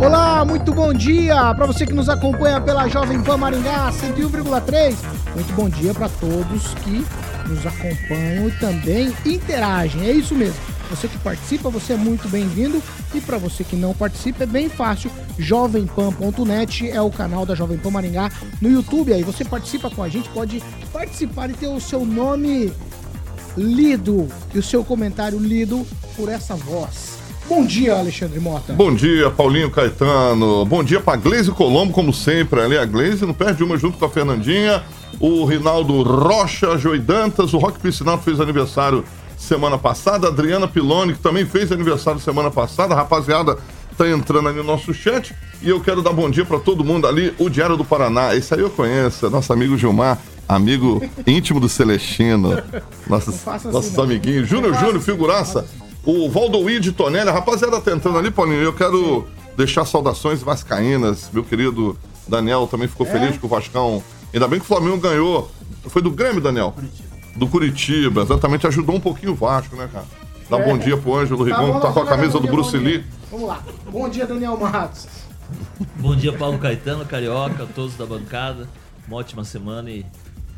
Olá, muito bom dia para você que nos acompanha pela Jovem Pan Maringá 101,3. Muito bom dia para todos que nos acompanham e também interagem. É isso mesmo. Você que participa, você é muito bem-vindo. E para você que não participa, é bem fácil. Jovempan.net é o canal da Jovem Pan Maringá no YouTube. Aí você participa com a gente, pode participar e ter o seu nome lido e o seu comentário lido por essa voz. Bom dia, Alexandre Mota. Bom dia, Paulinho Caetano. Bom dia pra Gleise Colombo, como sempre. Ali a Gleise não perde uma junto com a Fernandinha. O Rinaldo Rocha, Joidantas, o Rock Piscinato fez aniversário semana passada. A Adriana Piloni, que também fez aniversário semana passada. A rapaziada tá entrando ali no nosso chat. E eu quero dar bom dia para todo mundo ali. O Diário do Paraná, esse aí eu conheço, é nosso amigo Gilmar, amigo íntimo do Celestino. Nossos, assim, nossos não. amiguinhos. Júnior Júnior, figuraça. O Valdoí de Tonelli, a rapaziada tá entrando ali, Paulinho. Eu quero deixar saudações vascaínas. Meu querido Daniel também ficou feliz com o Vascão. Ainda bem que o Flamengo ganhou. Foi do Grêmio, Daniel? Do Curitiba, exatamente. Ajudou um pouquinho o Vasco, né, cara? Dá É. bom dia pro Ângelo Rigon, bom, que tá com a camisa do Bruce. Lee. Vamos lá. Bom dia, Daniel Matos. Bom dia, Paulo Caetano, Carioca, todos da bancada. Uma ótima semana e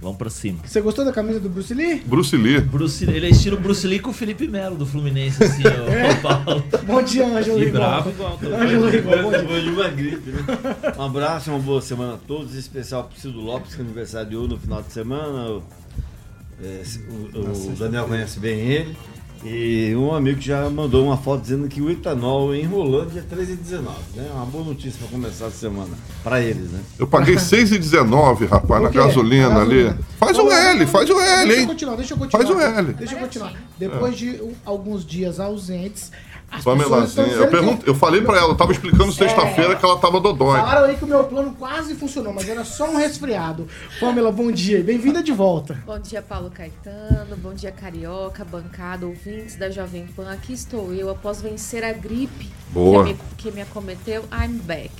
vamos pra cima. Você gostou da camisa do Bruce Lee? Bruce Lee. Bruce, ele é estilo Bruce Lee com o Felipe Melo do Fluminense, assim, É. ó, Paulo. Bom dia, Ângelo E Rigon. bravo igual. Ângelo Rigon, bom dia. Depois de uma gripe, né? Um abraço, uma boa semana a todos. Em especial pro Cido Lopes, que aniversariou no final de semana. O, é, o- o Daniel conhece bem ele. E um amigo já mandou uma foto dizendo que o etanol enrolando dia 13 e 19. Né? Uma boa notícia para começar a semana. Para eles, né? Eu paguei 6,19, rapaz, na O gasolina Na ali. gasolina. Faz o Vamos lá. L, faz o L, Deixa eu hein? continuar, deixa eu continuar. Faz o L. Deixa eu continuar. Depois de alguns dias ausentes, as Pamelazinha. Eu, eu falei pra ela, eu tava explicando sexta-feira que ela tava dodói. Falaram aí que o meu plano quase funcionou, mas era só um resfriado. Pamela, bom dia. Bem-vinda de volta. Bom dia, Paulo Caetano. Bom dia, Carioca, bancada, ouvintes da Jovem Pan. Aqui estou eu, após vencer a gripe Boa. Que, me, que me acometeu. I'm back.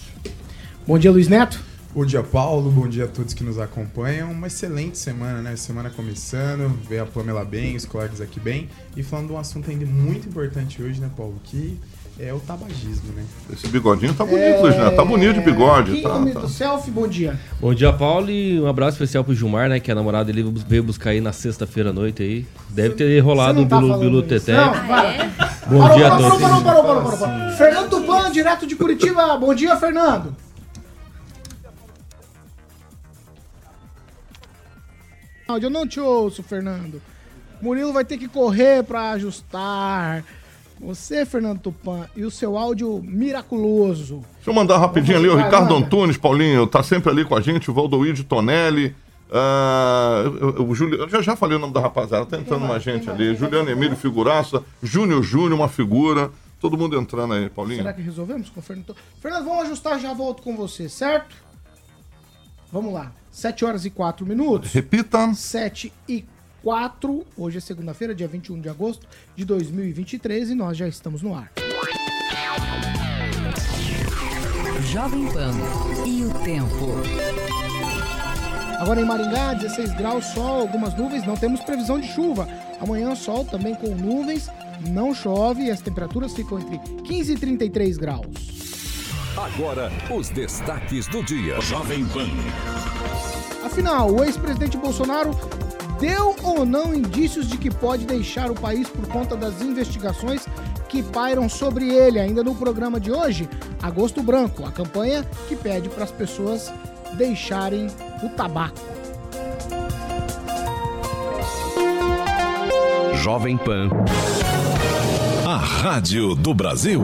Bom dia, Luiz Neto. Bom dia, Paulo. Bom dia a todos que nos acompanham. Uma excelente semana, né? Semana começando, ver a Pamela bem, os colegas aqui bem. E falando de um assunto ainda muito importante hoje, né, Paulo? Que é o tabagismo, né? Esse bigodinho tá bonito, Luiz Neto. Tá bonito de bigode. Aqui, Tá, tá. do selfie, bom dia. Bom dia, Paulo, e um abraço especial pro Gilmar, né? Que a namorada dele veio buscar aí na sexta-feira à noite aí. Deve ter rolado tá Bilu, falando Bilu isso. Teté. Não, Ah, é? Bom parou, dia a parou, todos. parou, parou, parou, parou, parou. Fernando Tupan, direto de Curitiba. Bom dia, Fernando. Eu não te ouço, Fernando. Murilo vai ter que correr pra ajustar. Você, Fernando Tupan, e o seu áudio miraculoso. Deixa eu mandar rapidinho ali, o Ricardo manda. Antunes, Paulinho, tá sempre ali com a gente, o Valdoí de Tonelli. eu- o Juli- eu já, já falei o nome da rapaziada, tá entrando mais gente ali. Juliano Emílio, figuraça. Júnior Júnior, uma figura. Todo mundo entrando aí, Paulinho. Será que resolvemos com o Fernando? Fernando, vamos ajustar, já volto com você, certo? Vamos lá. 7 horas e 4 minutos. Repita. 7 e 4. Hoje é segunda-feira, dia 21 de agosto de 2023 e nós já estamos no ar. Jovem Pan e o tempo. Agora em Maringá, 16 graus, sol, algumas nuvens, não temos previsão de chuva. Amanhã, sol também com nuvens, não chove e as temperaturas ficam entre 15 e 33 graus. Agora, os destaques do dia. Jovem Pan. Afinal, o ex-presidente Bolsonaro deu ou não indícios de que pode deixar o país por conta das investigações que pairam sobre ele? Ainda no programa de hoje, Agosto Branco, a campanha que pede para as pessoas deixarem o tabaco. Jovem Pan. A Rádio do Brasil.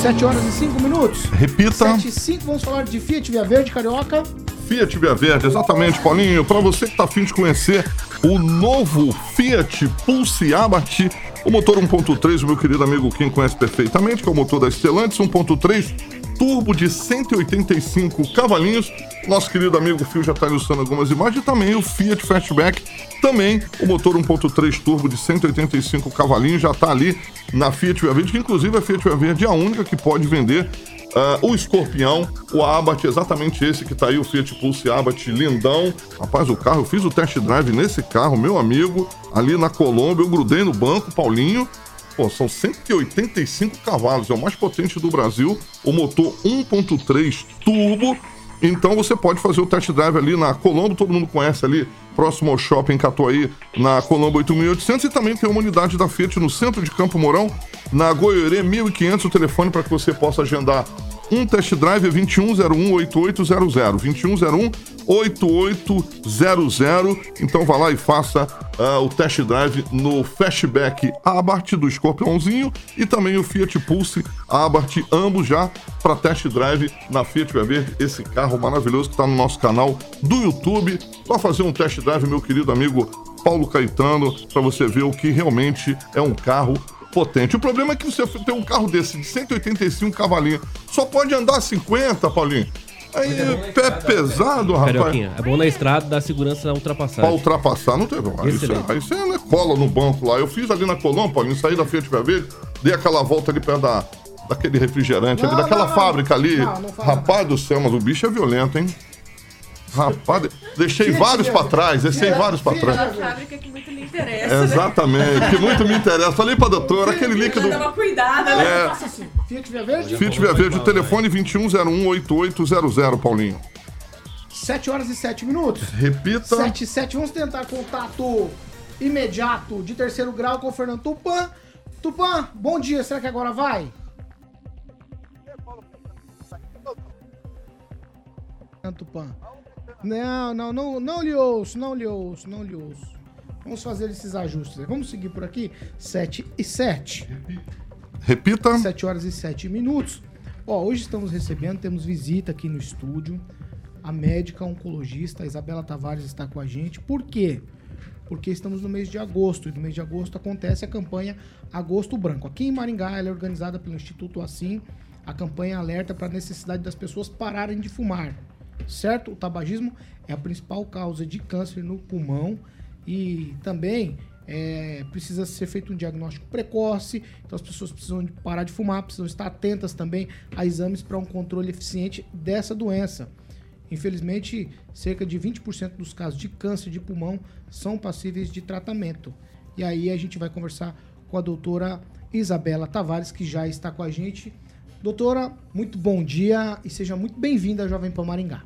7 horas e 5 minutos. Repita. 7 e 5, vamos falar de Fiat Via Verde, Carioca. Fiat Via Verde, exatamente, Paulinho. Para você que tá afim de conhecer o novo Fiat Pulse Abarth O motor 1.3, o meu querido amigo Kim conhece perfeitamente, que é o motor da Stellantis 1.3 turbo de 185 cavalinhos. Nosso querido amigo Fio já está ilustrando algumas imagens. E também o Fiat Fastback, também o motor 1.3 turbo de 185 cavalinhos, já está ali na Fiat Via Verde, que inclusive a Fiat Via Verde é a única que pode vender Uh, o Escorpião, o Abarth, exatamente esse que tá aí, o Fiat Pulse Abarth lindão. Rapaz, o carro, eu fiz o test drive nesse carro, meu amigo, ali na Colômbia, eu grudei no banco, Paulinho. Pô, são 185 cavalos, é o mais potente do Brasil, o motor 1.3 turbo. Então você pode fazer o test drive ali na Colombo, todo mundo conhece ali, próximo ao shopping Catuaí, na Colombo 8800. E também tem uma unidade da Fiat no centro de Campo Mourão, na Goiorê 1500, o telefone para que você possa agendar um test drive é 2101-8800. 2101-8800. Então vá lá e faça uh, o test drive no Fastback Abarth do Scorpionzinho e também o Fiat Pulse Abarth, ambos já para test drive na Fiat Verde. Esse carro maravilhoso que está no nosso canal do YouTube. Para fazer um test drive, meu querido amigo Paulo Caetano, para você ver o que realmente é um carro potente. O problema é que você tem um carro desse de 185 cavalinhos, só pode andar 50, Paulinho. Aí, é pé pesado, rapaz. Carioquinha, é bom na estrada dar segurança na ultrapassagem. Pra ultrapassar, não teve. Aí você, aí você né, cola no banco lá. Eu fiz ali na Colombo, Paulinho, saí da Fiat Verde, dei aquela volta ali perto da, daquele refrigerante, não, ali, daquela não, fábrica ali. Rapaz do céu, mas o bicho é violento, hein? Rapaz, deixei vários para trás, deixei vários para trás. É fábrica que muito lhe interessa. Exatamente, né? que muito me interessa. Falei pra doutora, aquele líquido. Dá uma cuidada, né? É. Assim, Fiat Via Verde? Fiat Via Verde, o telefone 21018800, Paulinho. 7 horas e 7 minutos. Repita. 7 e 7. Vamos tentar contato imediato de terceiro grau com o Fernando Tupan. Tupan, bom dia. Será que agora vai? Tupan. Não, não, não, não lhe ouço, não lhe ouço, não lhe ouço. Vamos fazer esses ajustes. Vamos seguir por aqui. 7 e 7. Repita. 7 horas e 7 minutos. Ó, hoje estamos recebendo, temos visita aqui no estúdio. A médica oncologista Isabela Tavares está com a gente. Por quê? Porque estamos no mês de agosto e no mês de agosto acontece a campanha Agosto Branco. Aqui em Maringá, ela é organizada pelo Instituto Assim. A campanha alerta para a necessidade das pessoas pararem de fumar certo? O tabagismo é a principal causa de câncer no pulmão e também é, precisa ser feito um diagnóstico precoce, então as pessoas precisam parar de fumar, precisam estar atentas também a exames para um controle eficiente dessa doença. Infelizmente, cerca de 20% dos casos de câncer de pulmão são passíveis de tratamento. E aí a gente vai conversar com a doutora Isabela Tavares, que já está com a gente. Doutora, muito bom dia e seja muito bem-vinda à Jovem Pan Maringá.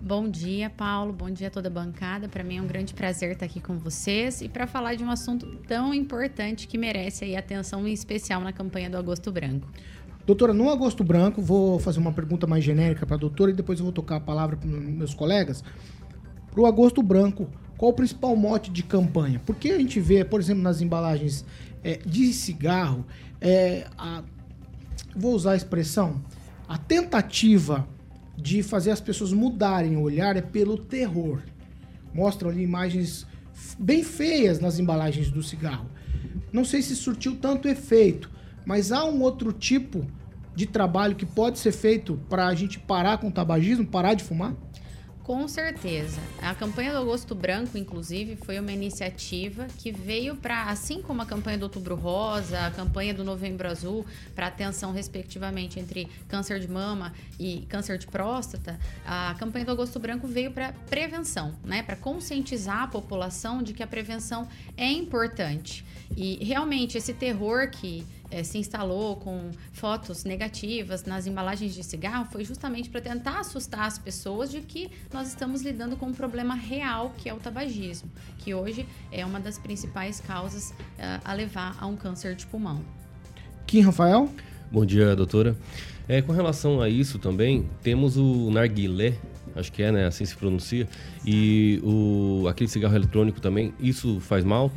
Bom dia, Paulo. Bom dia a toda a bancada. Para mim é um grande prazer estar aqui com vocês e para falar de um assunto tão importante que merece aí atenção em especial na campanha do Agosto Branco. Doutora, no Agosto Branco, vou fazer uma pergunta mais genérica para a doutora e depois eu vou tocar a palavra para meus colegas. Para o Agosto Branco, qual o principal mote de campanha? Porque a gente vê, por exemplo, nas embalagens é, de cigarro, é, a, vou usar a expressão, a tentativa de fazer as pessoas mudarem o olhar é pelo terror. Mostram ali imagens bem feias nas embalagens do cigarro. Não sei se surtiu tanto efeito, mas há um outro tipo de trabalho que pode ser feito para a gente parar com o tabagismo, parar de fumar? Com certeza. A campanha do Agosto Branco, inclusive, foi uma iniciativa que veio para, assim como a campanha do Outubro Rosa, a campanha do Novembro Azul, para atenção, respectivamente, entre câncer de mama e câncer de próstata, a campanha do Agosto Branco veio para prevenção, né? Para conscientizar a população de que a prevenção é importante. E realmente esse terror que é, se instalou com fotos negativas nas embalagens de cigarro foi justamente para tentar assustar as pessoas de que nós estamos lidando com um problema real que é o tabagismo, que hoje é uma das principais causas uh, a levar a um câncer de pulmão. Kim Rafael? Bom dia, doutora. É, com relação a isso também, temos o narguilé, acho que é, né? Assim se pronuncia. E o, aquele cigarro eletrônico também, isso faz mal?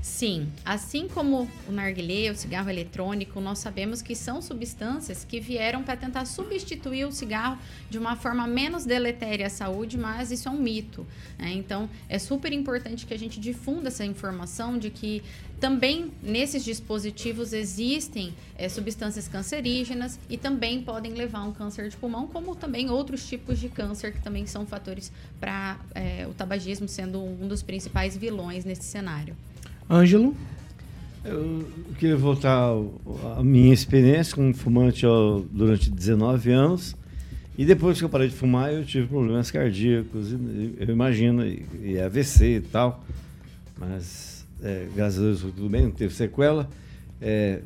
Sim, assim como o narguilé, o cigarro eletrônico, nós sabemos que são substâncias que vieram para tentar substituir o cigarro de uma forma menos deletéria à saúde, mas isso é um mito. né? Então, é super importante que a gente difunda essa informação de que também nesses dispositivos existem eh, substâncias cancerígenas e também podem levar a um câncer de pulmão, como também outros tipos de câncer que também são fatores para o tabagismo sendo um dos principais vilões nesse cenário. Ângelo? Eu queria voltar à minha experiência como fumante ó, durante 19 anos. E depois que eu parei de fumar, eu tive problemas cardíacos, e- eu imagino, e, e AVC e tal. Mas, é, graças a Deus, tudo bem, não teve sequela. É?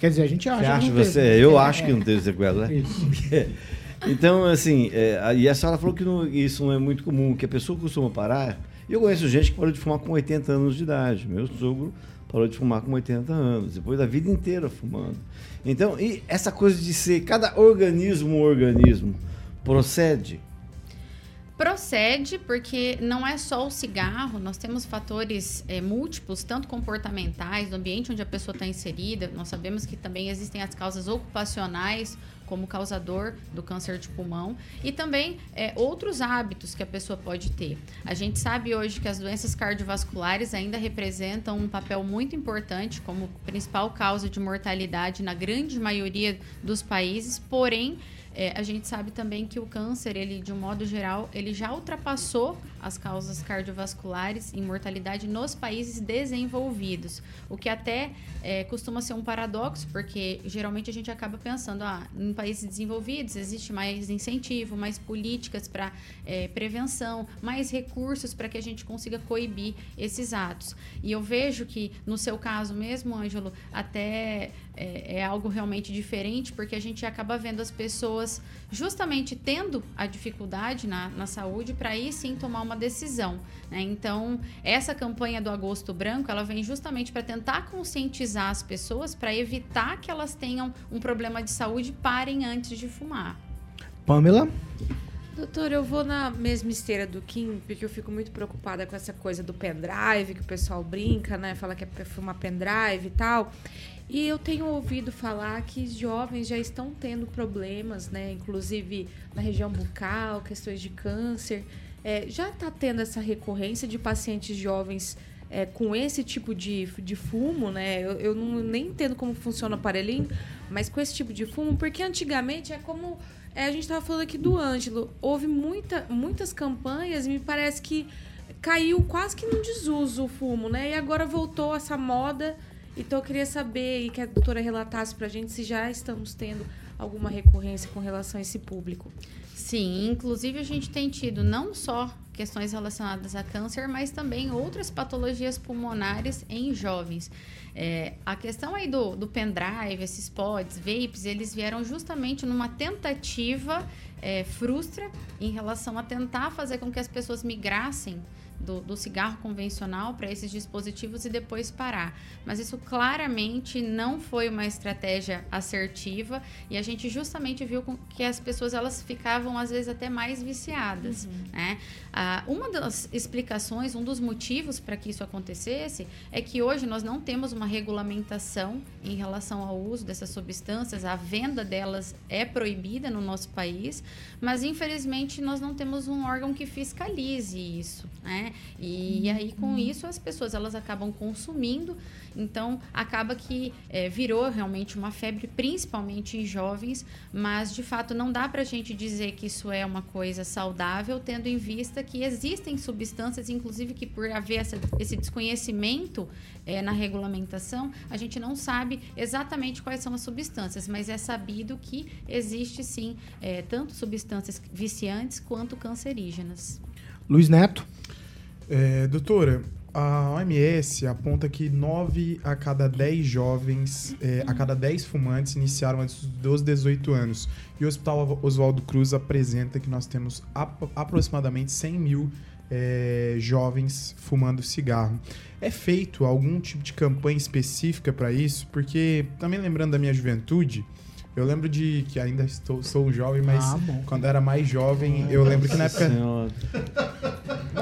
Quer dizer, a gente acha Você que acha não você? teve. Eu É, acho que é. não teve sequela, né? Isso. então, assim, é, a- e a senhora falou que não- isso não é muito comum, que a pessoa costuma parar. Eu conheço gente que parou de fumar com 80 anos de idade. Meu sogro parou de fumar com 80 anos, depois da vida inteira fumando. Então, e essa coisa de ser cada organismo um organismo procede? Procede, porque não é só o cigarro, nós temos fatores eh, múltiplos, tanto comportamentais, do ambiente onde a pessoa está inserida. Nós sabemos que também existem as causas ocupacionais como causador do câncer de pulmão e também eh, outros hábitos que a pessoa pode ter. A gente sabe hoje que as doenças cardiovasculares ainda representam um papel muito importante como principal causa de mortalidade na grande maioria dos países, porém é, a gente sabe também que o câncer, ele de um modo geral, ele já ultrapassou as causas cardiovasculares em mortalidade nos países desenvolvidos, o que até é, costuma ser um paradoxo, porque geralmente a gente acaba pensando, ah, em países desenvolvidos existe mais incentivo, mais políticas para prevenção, mais recursos para que a gente consiga coibir esses atos. E eu vejo que no seu caso mesmo, Ângelo, até é, é algo realmente diferente, porque a gente acaba vendo as pessoas justamente tendo a dificuldade na, na saúde para aí sim tomar uma decisão. né? Então, essa campanha do Agosto Branco, ela vem justamente para tentar conscientizar as pessoas para evitar que elas tenham um problema de saúde e parem antes de fumar. Pamela? Doutor, eu vou na mesma esteira do Kim, porque eu fico muito preocupada com essa coisa do pendrive, que o pessoal brinca, né? Fala que é pra fumar pendrive e tal. E eu tenho ouvido falar que jovens já estão tendo problemas, né? Inclusive na região bucal, questões de câncer. É, já está tendo essa recorrência de pacientes jovens é, com esse tipo de, de fumo, né? Eu, eu não, nem entendo como funciona o aparelhinho, mas com esse tipo de fumo, porque antigamente é como é, a gente estava falando aqui do Ângelo. Houve muita, muitas campanhas e me parece que caiu quase que num desuso o fumo, né? E agora voltou essa moda. Então eu queria saber e que a doutora relatasse pra gente se já estamos tendo alguma recorrência com relação a esse público. Sim, inclusive a gente tem tido não só questões relacionadas a câncer, mas também outras patologias pulmonares em jovens. É, a questão aí do, do pendrive, esses pods, vapes, eles vieram justamente numa tentativa é, frustra em relação a tentar fazer com que as pessoas migrassem do, do cigarro convencional para esses dispositivos e depois parar. Mas isso claramente não foi uma estratégia assertiva e a gente justamente viu que as pessoas elas ficavam às vezes até mais viciadas. Né? Ah, uma das explicações, um dos motivos para que isso acontecesse é que hoje nós não temos uma regulamentação em relação ao uso dessas substâncias, a venda delas é proibida no nosso país, mas infelizmente nós não temos um órgão que fiscalize isso, né? E, aí com isso as pessoas elas acabam consumindo, então acaba que eh, virou realmente uma febre, principalmente em jovens, mas de fato não dá para a gente dizer que isso é uma coisa saudável, tendo em vista que existem substâncias, inclusive que por haver essa- esse desconhecimento eh, na regulamentação, a gente não sabe exatamente quais são as substâncias, mas é sabido que existe sim eh, tanto substâncias viciantes quanto cancerígenas. Luiz Neto? É, doutora, a OMS aponta que 9 a cada 10 jovens, é, a cada 10 fumantes iniciaram antes dos 18 anos. E o Hospital Oswaldo Cruz apresenta que nós temos ap- aproximadamente 100 mil é, jovens fumando cigarro. É feito algum tipo de campanha específica para isso? Porque, também lembrando da minha juventude, eu lembro de que ainda estou, sou jovem, mas Ah, quando era mais jovem, eu lembro que na época. Senhora.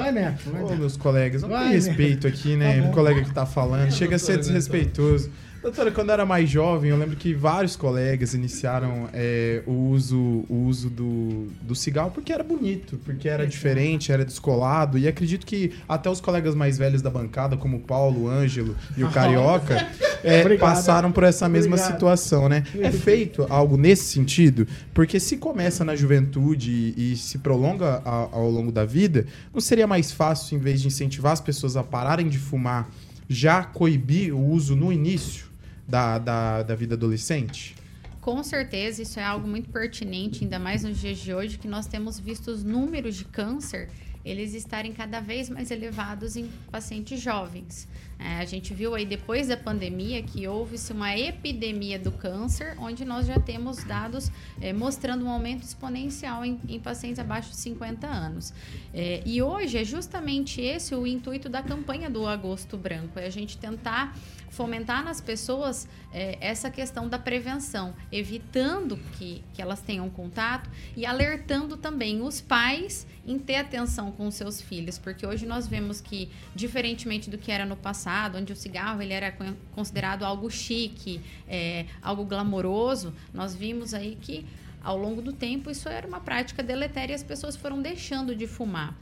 Vai, Neto. Vai, Ô, meus colegas, não Vai, tem né? respeito aqui, né? Tá o colega que tá falando. Chega a ser desrespeitoso. Doutora, quando eu era mais jovem, eu lembro que vários colegas iniciaram é, o uso, o uso do, do cigarro porque era bonito, porque era diferente, era descolado. E acredito que até os colegas mais velhos da bancada, como o Paulo, o Ângelo e o Carioca, é, passaram por essa mesma Obrigado. situação, né? É feito algo nesse sentido? Porque se começa na juventude e, e se prolonga ao longo da vida, não seria mais fácil, em vez de incentivar as pessoas a pararem de fumar, já coibir o uso no início da, da, da vida adolescente? Com certeza, isso é algo muito pertinente, ainda mais nos dias de hoje, que nós temos visto os números de câncer eles estarem cada vez mais elevados em pacientes jovens. É, a gente viu aí depois da pandemia que houve-se uma epidemia do câncer, onde nós já temos dados é, mostrando um aumento exponencial em, em pacientes abaixo de 50 anos. É, e hoje é justamente esse o intuito da campanha do Agosto Branco, é a gente tentar fomentar nas pessoas é, essa questão da prevenção, evitando que, que elas tenham contato e alertando também os pais em ter atenção com seus filhos, porque hoje nós vemos que, diferentemente do que era no passado, onde o cigarro ele era con- considerado algo chique, é, algo glamouroso, nós vimos aí que ao longo do tempo isso era uma prática deletéria e as pessoas foram deixando de fumar.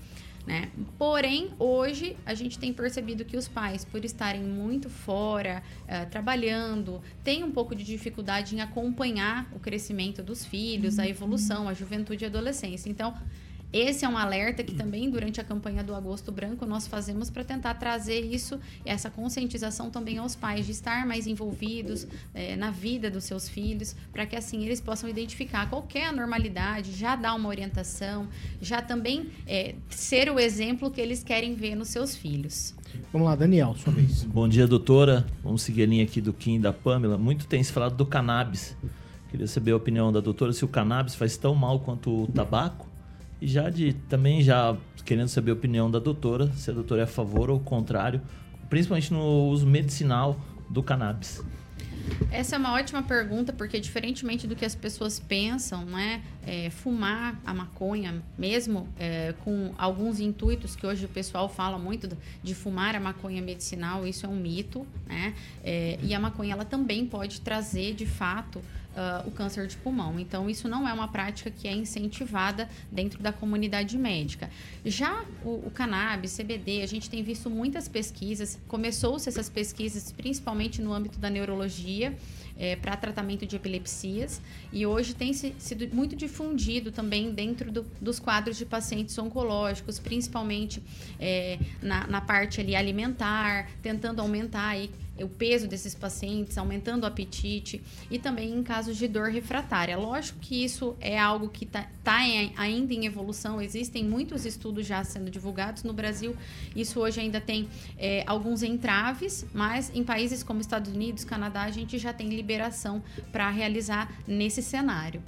Né? Porém, hoje a gente tem percebido que os pais, por estarem muito fora, eh, trabalhando, têm um pouco de dificuldade em acompanhar o crescimento dos filhos, a evolução, a juventude e a adolescência. Então, esse é um alerta que também durante a campanha do Agosto Branco nós fazemos para tentar trazer isso, essa conscientização também aos pais de estar mais envolvidos eh, na vida dos seus filhos, para que assim eles possam identificar qualquer anormalidade, já dar uma orientação, já também eh, ser o exemplo que eles querem ver nos seus filhos. Vamos lá, Daniel, sua vez. Bom dia, doutora. Vamos seguir a linha aqui do Kim e da Pamela. Muito tem se falado do cannabis. Queria saber a opinião da doutora se o cannabis faz tão mal quanto o tabaco. E já de também já querendo saber a opinião da doutora, se a doutora é a favor ou contrário, principalmente no uso medicinal do cannabis. Essa é uma ótima pergunta, porque diferentemente do que as pessoas pensam, né? é, fumar a maconha, mesmo é, com alguns intuitos que hoje o pessoal fala muito de fumar a maconha medicinal, isso é um mito, né? É, e a maconha ela também pode trazer, de fato, ah, o câncer de pulmão. Então, isso não é uma prática que é incentivada dentro da comunidade médica. Já o, o cannabis, CBD, a gente tem visto muitas pesquisas, começou-se essas pesquisas principalmente no âmbito da neurologia, para tratamento de epilepsias, e hoje tem se, sido muito difundido também dentro do, dos quadros de pacientes oncológicos, principalmente eh, na, na parte ali alimentar, tentando aumentar aí o peso desses pacientes, aumentando o apetite e também em casos de dor refratária. Lógico que isso é algo que está tá em- ainda em evolução, existem muitos estudos já sendo divulgados no Brasil. Isso hoje ainda tem eh, alguns entraves, mas em países como Estados Unidos, Canadá, a gente já tem liberação para realizar nesse cenário.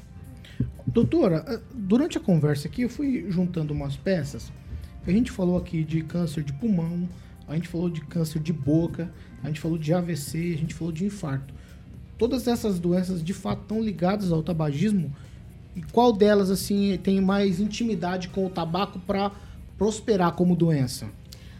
Doutora, eh, durante a conversa aqui eu fui juntando umas peças. A gente falou aqui de câncer de pulmão, a gente falou de câncer de boca, a gente falou de AVC, a gente falou de infarto. Todas essas doenças de fato estão ligadas ao tabagismo? E qual delas assim tem mais intimidade com o tabaco para prosperar como doença?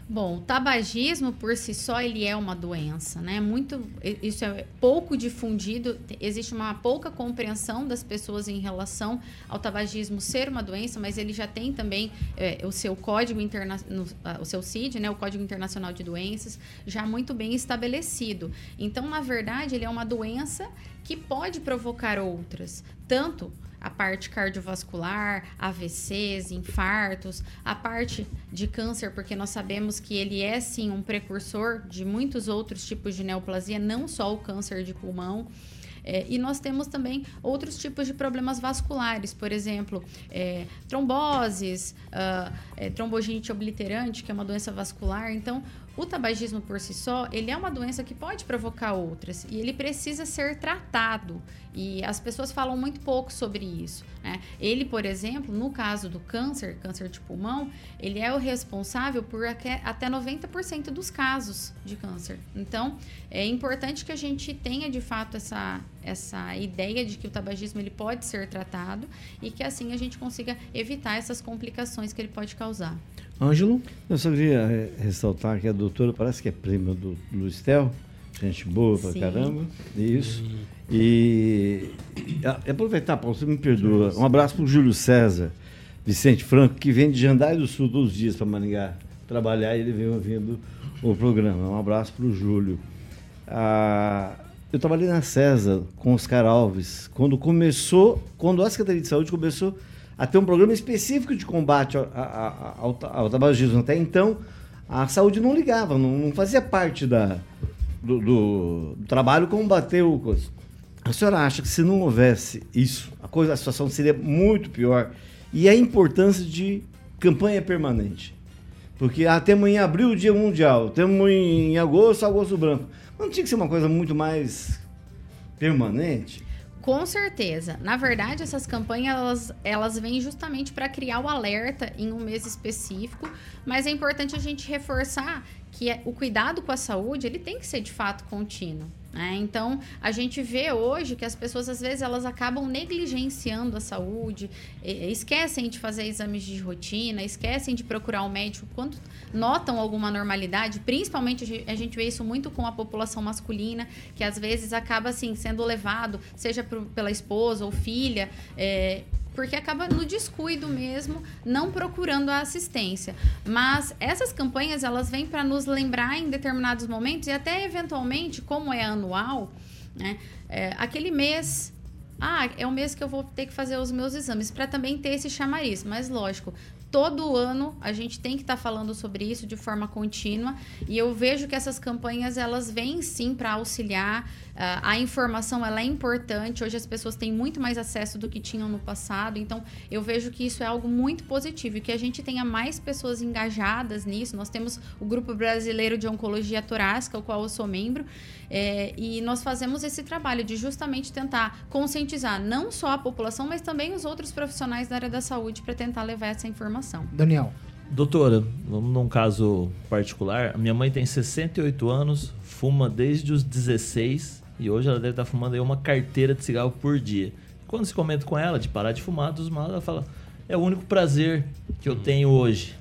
Bom, o tabagismo por si só ele é uma doença, né? Muito, isso é pouco difundido. Existe uma pouca compreensão das pessoas em relação ao tabagismo ser uma doença, mas ele já tem também é, o seu código interna, o seu CID, né? O Código Internacional de Doenças, já muito bem estabelecido. Então, na verdade, ele é uma doença que pode provocar outras, tanto a parte cardiovascular, AVCs, infartos, a parte de câncer, porque nós sabemos que ele é sim um precursor de muitos outros tipos de neoplasia, não só o câncer de pulmão. É, e nós temos também outros tipos de problemas vasculares, por exemplo, é, tromboses, ah, é, trombogenite obliterante, que é uma doença vascular. Então, o tabagismo por si só, ele é uma doença que pode provocar outras e ele precisa ser tratado. E as pessoas falam muito pouco sobre isso. Né? Ele, por exemplo, no caso do câncer, câncer de pulmão, ele é o responsável por até 90% dos casos de câncer. Então, é importante que a gente tenha de fato essa, essa ideia de que o tabagismo ele pode ser tratado e que assim a gente consiga evitar essas complicações que ele pode causar. Ângelo? Eu só queria eh, ressaltar que a doutora parece que é prima do Luiz Tel, gente boa pra Sim. caramba. Isso. E, e aproveitar, Paulo, você me perdoa. Um abraço pro Júlio César, Vicente Franco, que vem de Jandai do Sul todos os dias para Maringá trabalhar e ele vem ouvindo o programa. Um abraço pro Júlio. Ah, eu trabalhei na César com Oscar Alves, quando começou, quando a Secretaria de Saúde começou a ter um programa específico de combate ao, ao, ao tabagismo. Até então, a saúde não ligava, não, fazia parte da, do, do- do trabalho combater o coisa. A senhora acha que se não houvesse isso, a, coisa, a situação seria muito pior? E a importância de campanha permanente? Porque até amanhã abril o Dia Mundial, temos em agosto, agosto branco. Não tinha que ser uma coisa muito mais permanente? Com certeza. Na verdade, essas campanhas elas, elas vêm justamente para criar o alerta em um mês específico, mas é importante a gente reforçar que é- o cuidado com a saúde ele tem que ser de fato contínuo. Né? Então, a gente vê hoje que as pessoas às vezes elas acabam negligenciando a saúde, esquecem de fazer exames de rotina, esquecem de procurar o médico quando notam alguma normalidade, principalmente a gen- a gente vê isso muito com a população masculina, que às vezes acaba assim sendo levado, seja pro- pela esposa ou filha, é, porque acaba no descuido mesmo, não procurando a assistência. Mas essas campanhas elas vêm para nos lembrar em determinados momentos e até eventualmente, como é anual, né, é, aquele mês ah, é o mês que eu vou ter que fazer os meus exames, para também ter esse chamariz. Mas, lógico, todo ano a gente tem que estar falando sobre isso de forma contínua. E eu vejo que essas campanhas, elas vêm sim para auxiliar. Ah, a informação, ela é importante. Hoje as pessoas têm muito mais acesso do que tinham no passado. Então, eu vejo que isso é algo muito positivo. E que a gente tenha mais pessoas engajadas nisso. Nós temos o Grupo Brasileiro de Oncologia Torácica, o qual eu sou membro. É, e nós fazemos esse trabalho de justamente tentar conscientizar não só a população, mas também os outros profissionais da área da saúde para tentar levar essa informação. Daniel. Doutora, vamos num caso particular. A minha mãe tem 68 anos, fuma desde os 16 e hoje ela deve estar fumando aí uma carteira de cigarro por dia. Quando se comenta com ela de parar de fumar dos malos, ela fala: é o único prazer que eu tenho hoje.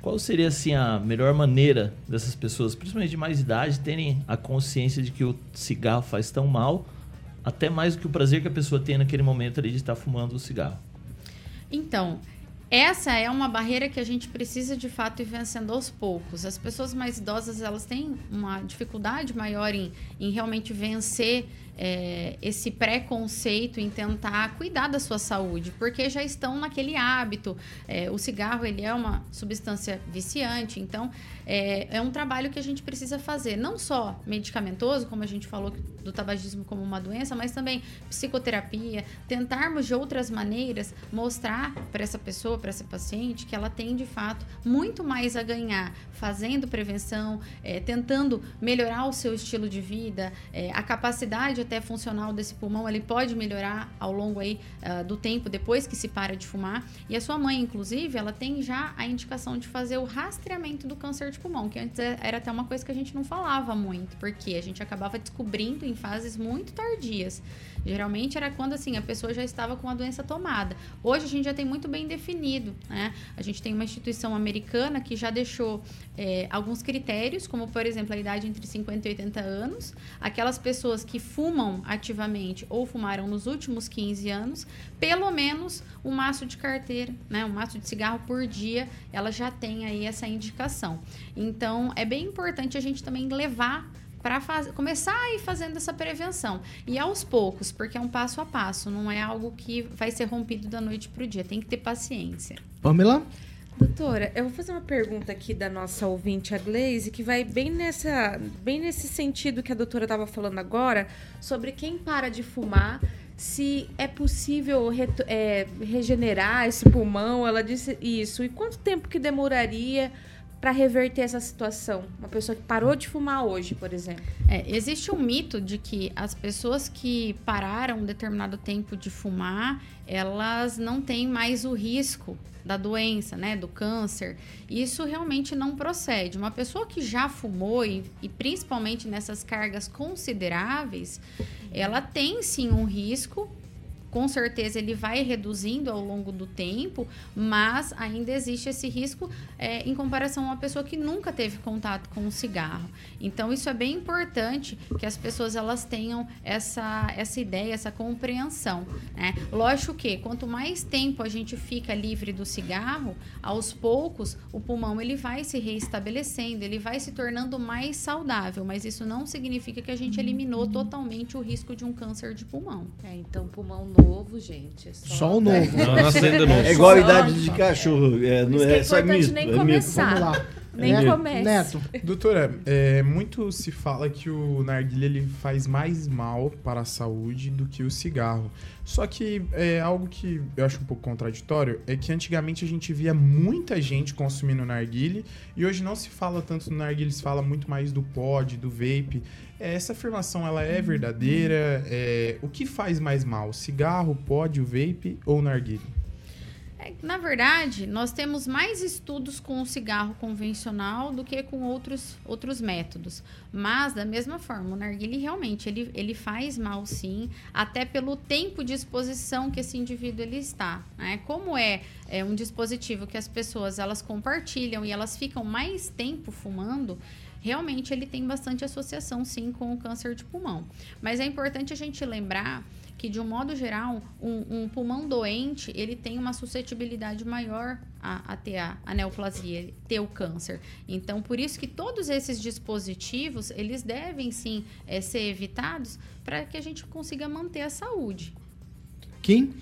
Qual seria assim a melhor maneira dessas pessoas, principalmente de mais idade, terem a consciência de que o cigarro faz tão mal, até mais do que o prazer que a pessoa tem naquele momento ali de estar fumando o cigarro? Então, essa é uma barreira que a gente precisa de fato ir vencendo aos poucos. As pessoas mais idosas elas têm uma dificuldade maior em, em realmente vencer é, esse preconceito em tentar cuidar da sua saúde, porque já estão naquele hábito. É, o cigarro ele é uma substância viciante, então é, é um trabalho que a gente precisa fazer, não só medicamentoso, como a gente falou do tabagismo como uma doença, mas também psicoterapia, tentarmos de outras maneiras mostrar para essa pessoa, para essa paciente, que ela tem de fato muito mais a ganhar fazendo prevenção, é, tentando melhorar o seu estilo de vida, é, a capacidade até funcional desse pulmão, ele pode melhorar ao longo aí ah, do tempo depois que se para de fumar. E a sua mãe, inclusive, ela tem já a indicação de fazer o rastreamento do câncer de pulmão, que antes é- era até uma coisa que a gente não falava muito, porque a gente acabava descobrindo em fases muito tardias. Geralmente era quando assim a pessoa já estava com a doença tomada. Hoje a gente já tem muito bem definido, né? A gente tem uma instituição americana que já deixou é, alguns critérios, como por exemplo a idade entre 50 e 80 anos, aquelas pessoas que fumam ativamente ou fumaram nos últimos 15 anos, pelo menos um maço de carteira, né? Um maço de cigarro por dia, ela já tem aí essa indicação. Então é bem importante a gente também levar para começar a ir fazendo essa prevenção. E aos poucos, porque é um passo a passo, não é algo que vai ser rompido da noite para o dia. Tem que ter paciência. Pamela? Doutora, eu vou fazer uma pergunta aqui da nossa ouvinte, a Glaze, que vai bem, nessa, bem nesse sentido que a doutora estava falando agora, sobre quem para de fumar, se é possível reto- é, regenerar esse pulmão. Ela disse isso. E quanto tempo que demoraria para reverter essa situação? Uma pessoa que parou de fumar hoje, por exemplo. É, existe um mito de que as pessoas que pararam um determinado tempo de fumar, elas não têm mais o risco da doença, né, do câncer. Isso realmente não procede. Uma pessoa que já fumou e, e principalmente nessas cargas consideráveis, ela tem sim um risco com certeza ele vai reduzindo ao longo do tempo, mas ainda existe esse risco é, em comparação a uma pessoa que nunca teve contato com o cigarro. Então isso é bem importante que as pessoas elas tenham essa, essa ideia, essa compreensão. Né? Lógico que quanto mais tempo a gente fica livre do cigarro, aos poucos o pulmão ele vai se reestabelecendo, ele vai se tornando mais saudável, mas isso não significa que a gente eliminou totalmente o risco de um câncer de pulmão. É, então pulmão novo, gente. É só, Só o novo. Não, novo. É igual a idade de cachorro. É, não é, é só importante mito. nem é começar. Nem É, comece. Neto, Doutora, é, muito se fala que o narguilha ele faz mais mal para a saúde do que o cigarro. Só que é algo que eu acho um pouco contraditório é que antigamente a gente via muita gente consumindo narguile e hoje não se fala tanto do narguile, se fala muito mais do pod, do vape. É, essa afirmação ela é verdadeira? É, o que faz mais mal? Cigarro, pod, o vape ou o narguile? É, na verdade, nós temos mais estudos com o cigarro convencional do que com outros, outros métodos. Mas, da mesma forma, o narguile realmente ele, ele faz mal sim, até pelo tempo de exposição que esse indivíduo ele está. Né? Como é, é um dispositivo que as pessoas elas compartilham e elas ficam mais tempo fumando, realmente ele tem bastante associação sim com o câncer de pulmão. Mas é importante a gente lembrar que de um modo geral, um, um pulmão doente, ele tem uma suscetibilidade maior a, a ter a, a neoplasia, ter o câncer. Então, por isso que todos esses dispositivos, eles devem sim eh, ser evitados para que a gente consiga manter a saúde. Kim?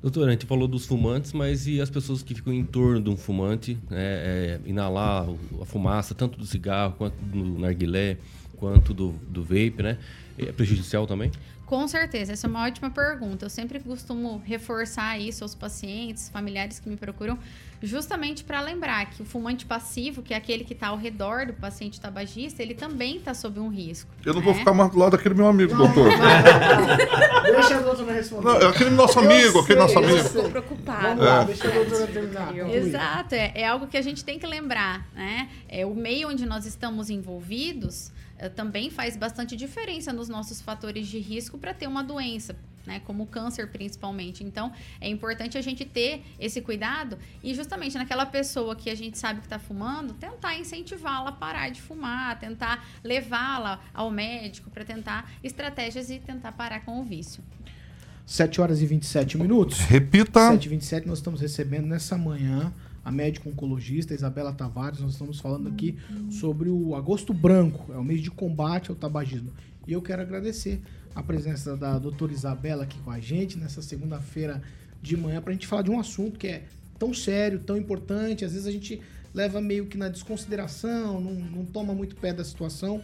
Doutor, a gente falou dos fumantes, mas e as pessoas que ficam em torno de um fumante, né, é, inalar a fumaça, tanto do cigarro, quanto do narguilé, quanto do, do vape, né? É prejudicial também? Com certeza, essa é uma ótima pergunta. Eu sempre costumo reforçar isso aos pacientes, familiares que me procuram, justamente para lembrar que o fumante passivo, que é aquele que está ao redor do paciente tabagista, ele também está sob um risco. Eu não vou né? ficar mais do lado daquele meu amigo, doutor. Deixa a doutora responder. Não, é aquele nosso amigo, aquele nosso sei, eu amigo. sei. Ficou preocupada. Vamos lá, É. deixa a doutora terminar. Exato, é, é algo que a gente tem que lembrar, né? É, o meio onde nós estamos envolvidos também faz bastante diferença nos nossos fatores de risco para ter uma doença, né? Como o câncer principalmente. Então, é importante a gente ter esse cuidado e justamente naquela pessoa que a gente sabe que está fumando, tentar incentivá-la a parar de fumar, tentar levá-la ao médico para tentar estratégias e tentar parar com o vício. 7 horas e 27 minutos. Repita. 7 e 27 nós estamos recebendo nessa manhã a médica oncologista Isabela Tavares. Nós estamos falando aqui sobre o Agosto Branco, é o mês de combate ao tabagismo. E eu quero agradecer a presença da doutora Isabela aqui com a gente nessa segunda-feira de manhã para a gente falar de um assunto que é tão sério, tão importante. Às vezes a gente leva meio que na desconsideração, não, não toma muito pé da situação.